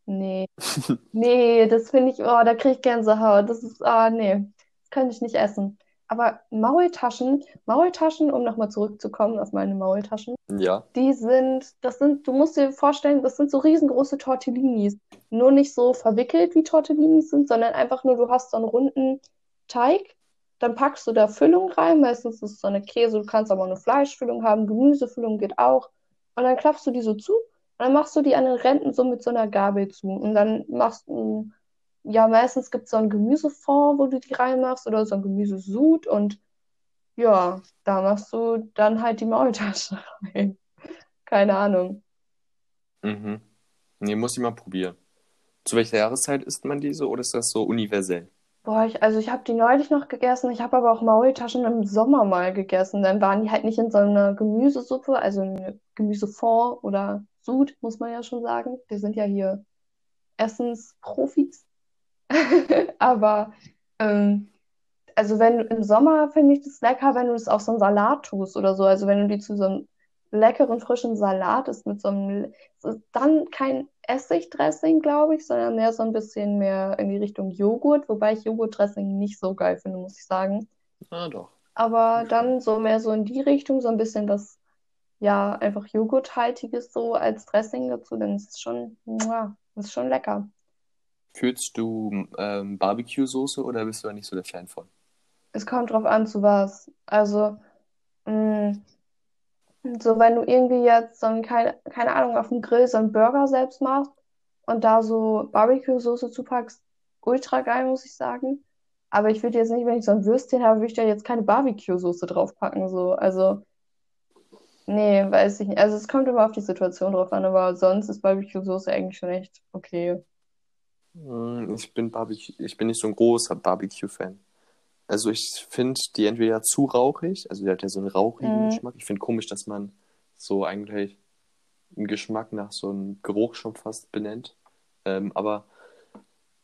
nee, nee, das finde ich, oh, da kriege ich Gänsehaut. Das ist, ah, nee, könnte ich nicht essen. Aber Maultaschen, Maultaschen, um nochmal zurückzukommen auf meine Maultaschen, Ja. die sind, das sind, du musst dir vorstellen, das sind so riesengroße Tortellinis. Nur nicht so verwickelt wie Tortellinis sind, sondern einfach nur, du hast so einen runden Teig, dann packst du da Füllung rein, meistens ist es so eine Käse, du kannst aber auch eine Fleischfüllung haben, Gemüsefüllung geht auch. Und dann klappst du die so zu und dann machst du die an den Rändern so mit so einer Gabel zu. Und dann machst du, ja, meistens gibt es so einen Gemüsefond, wo du die reinmachst oder so ein Gemüsesud und ja, da machst du dann halt die Maultasche rein. Keine Ahnung. Mhm. Nee, muss ich mal probieren. Zu welcher Jahreszeit isst man diese oder ist das so universell? Boah, ich, also ich habe die neulich noch gegessen. Ich habe aber auch Maultaschen im Sommer mal gegessen. Dann waren die halt nicht in so einer Gemüsesuppe, also eine Gemüsefond oder Sud, muss man ja schon sagen. Wir sind ja hier Essensprofis. Aber ähm, also wenn im Sommer finde ich das lecker, wenn du das auf so einen Salat tust oder so. Also wenn du die zu so einem leckeren frischen Salat isst mit so einem, es ist dann kein Essigdressing, glaube ich, sondern mehr so ein bisschen mehr in die Richtung Joghurt, wobei ich Joghurtdressing nicht so geil finde, muss ich sagen. Ah, doch. Aber dann so mehr so in die Richtung, so ein bisschen das, ja, einfach Joghurthaltiges so als Dressing dazu, dann ist es schon, muah, ist schon lecker. Fühlst du ähm, Barbecue-Soße oder bist du da nicht so der Fan von? Es kommt drauf an, zu was. Also, mh, so wenn du irgendwie jetzt so ein, keine, keine Ahnung, auf dem Grill so einen Burger selbst machst und da so Barbecue-Soße zupackst, ultra geil, muss ich sagen. Aber ich würde jetzt nicht, wenn ich so ein Würstchen habe, würde ich da jetzt keine Barbecue-Soße draufpacken, so. Also, nee, weiß ich nicht. Also, es kommt immer auf die Situation drauf an, aber sonst ist Barbecue-Soße eigentlich schon echt okay. Mm, Ich bin Barbecue, ich bin nicht so ein großer Barbecue-Fan. Also ich finde die entweder zu rauchig, also die hat ja so einen rauchigen Mhm. Geschmack. Ich finde komisch, dass man so eigentlich einen Geschmack nach so einem Geruch schon fast benennt. Ähm, aber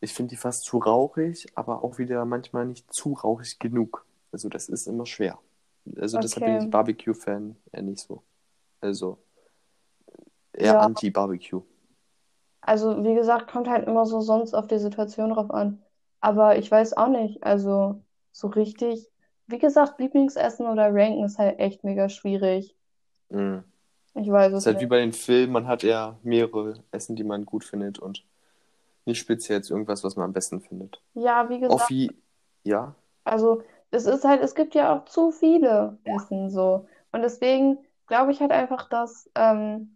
ich finde die fast zu rauchig, aber auch wieder manchmal nicht zu rauchig genug. Also das ist immer schwer. Also deshalb bin Okay. ich Barbecue-Fan eher nicht so. Also eher Ja. anti-Barbecue. Also, wie gesagt, kommt halt immer so sonst auf die Situation drauf an. Aber ich weiß auch nicht. Also, so richtig. Wie gesagt, Lieblingsessen oder Ranken ist halt echt mega schwierig. Mhm. Ich weiß Es es ist halt wie nicht. bei den Filmen, man hat eher mehrere Essen, die man gut findet und nicht speziell jetzt irgendwas, was man am besten findet. Ja, wie Auch gesagt, wie, ja, also, es ist halt, es gibt ja auch zu viele Essen so. Und deswegen glaube ich halt einfach, dass ähm,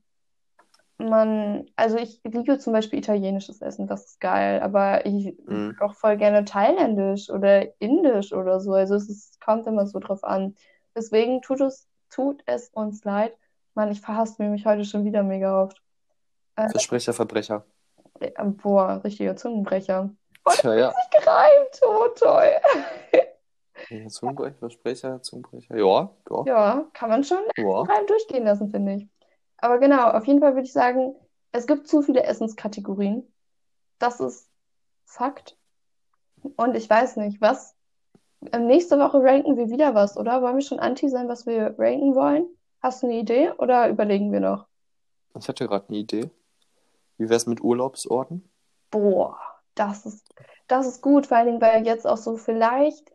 man, also ich liebe zum Beispiel italienisches Essen, das ist geil, aber ich mhm. auch voll gerne thailändisch oder indisch oder so. Also es ist, kommt immer so drauf an. Deswegen tut es, tut es uns leid. Mann, ich verhaspel mich heute schon wieder mega oft. Äh, Versprecher, Verbrecher. äh, boah, richtiger Zungenbrecher. Tja, ja. Gereimt, oh toll. Ja, Zungenbrecher, Versprecher, Zungenbrecher. Ja, ja, Ja, kann man schon ja. rein durchgehen lassen, finde ich. Aber genau, auf jeden Fall würde ich sagen, es gibt zu viele Essenskategorien. Das ist Fakt. Und ich weiß nicht, was. ähm, Nächste Woche ranken wir wieder was, oder? Wollen wir schon anti sein, was wir ranken wollen? Hast du eine Idee oder überlegen wir noch? Ich hatte gerade eine Idee. Wie wär's mit Urlaubsorten? Boah, das ist, das ist gut, vor allen Dingen, weil jetzt auch so vielleicht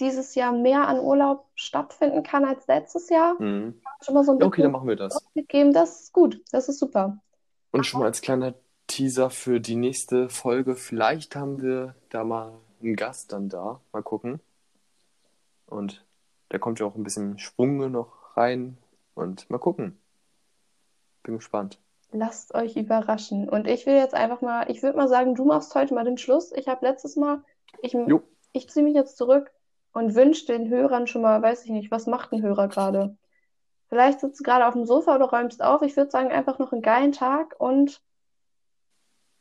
dieses Jahr mehr an Urlaub stattfinden kann als letztes Jahr. Mhm. Schon mal so ein okay, dann machen wir das. Ausblick geben. Das ist gut, das ist super. Und schon mal als kleiner Teaser für die nächste Folge. Vielleicht haben wir da mal einen Gast dann da. Mal gucken. Und da kommt ja auch ein bisschen Schwung noch rein. Und mal gucken. Bin gespannt. Lasst euch überraschen. Und ich will jetzt einfach mal, ich würde mal sagen, du machst heute mal den Schluss. Ich habe letztes Mal, ich, Jo. ich ziehe mich jetzt zurück und wünsche den Hörern schon mal, weiß ich nicht, was macht ein Hörer gerade? Vielleicht sitzt du gerade auf dem Sofa oder räumst auf. Ich würde sagen, einfach noch einen geilen Tag und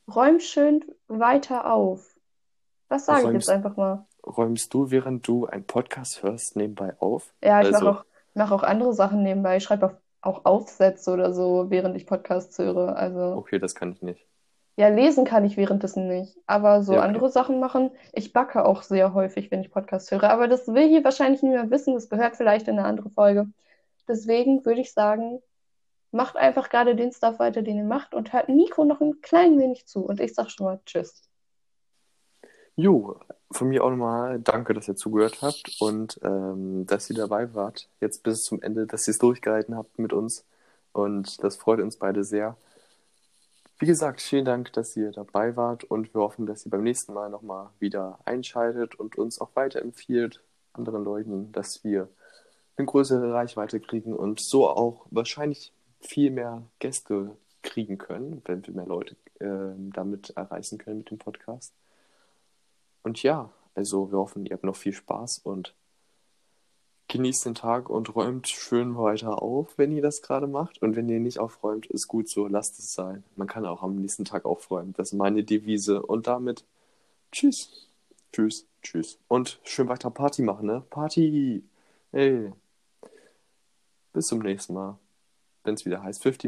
räum schön weiter auf. Das sage ich jetzt einfach mal. räumst du, während du einen Podcast hörst, nebenbei auf? Ja, ich mache Also, auch, mache auch andere Sachen nebenbei. Ich schreibe auch aufsetze oder so, während ich Podcasts höre. Also, Okay, das kann ich nicht. Ja, lesen kann ich währenddessen nicht, aber so Ja, okay. andere Sachen machen. Ich backe auch sehr häufig, wenn ich Podcasts höre, aber das will hier wahrscheinlich niemand wissen. Das gehört vielleicht in eine andere Folge. Deswegen würde ich sagen, macht einfach gerade den Stuff weiter, den ihr macht und hört Nico noch ein klein wenig zu. Und ich sag schon mal Tschüss. Jo, von mir auch nochmal danke, dass ihr zugehört habt und ähm, dass ihr dabei wart. Jetzt bis zum Ende, dass ihr es durchgehalten habt mit uns. Und das freut uns beide sehr. Wie gesagt, vielen Dank, dass ihr dabei wart und wir hoffen, dass ihr beim nächsten Mal nochmal wieder einschaltet und uns auch weiterempfiehlt anderen Leuten, dass wir eine größere Reichweite kriegen und so auch wahrscheinlich viel mehr Gäste kriegen können, wenn wir mehr Leute ähm, damit erreichen können mit dem Podcast. Und ja, also wir hoffen, ihr habt noch viel Spaß und genießt den Tag und räumt schön weiter auf, wenn ihr das gerade macht. Und wenn ihr nicht aufräumt, ist gut so, lasst es sein. Man kann auch am nächsten Tag aufräumen. Das ist meine Devise. Und damit tschüss. Tschüss, tschüss. Und schön weiter Party machen, ne? Party! Hey. Bis zum nächsten Mal. Wenn es wieder heißt 50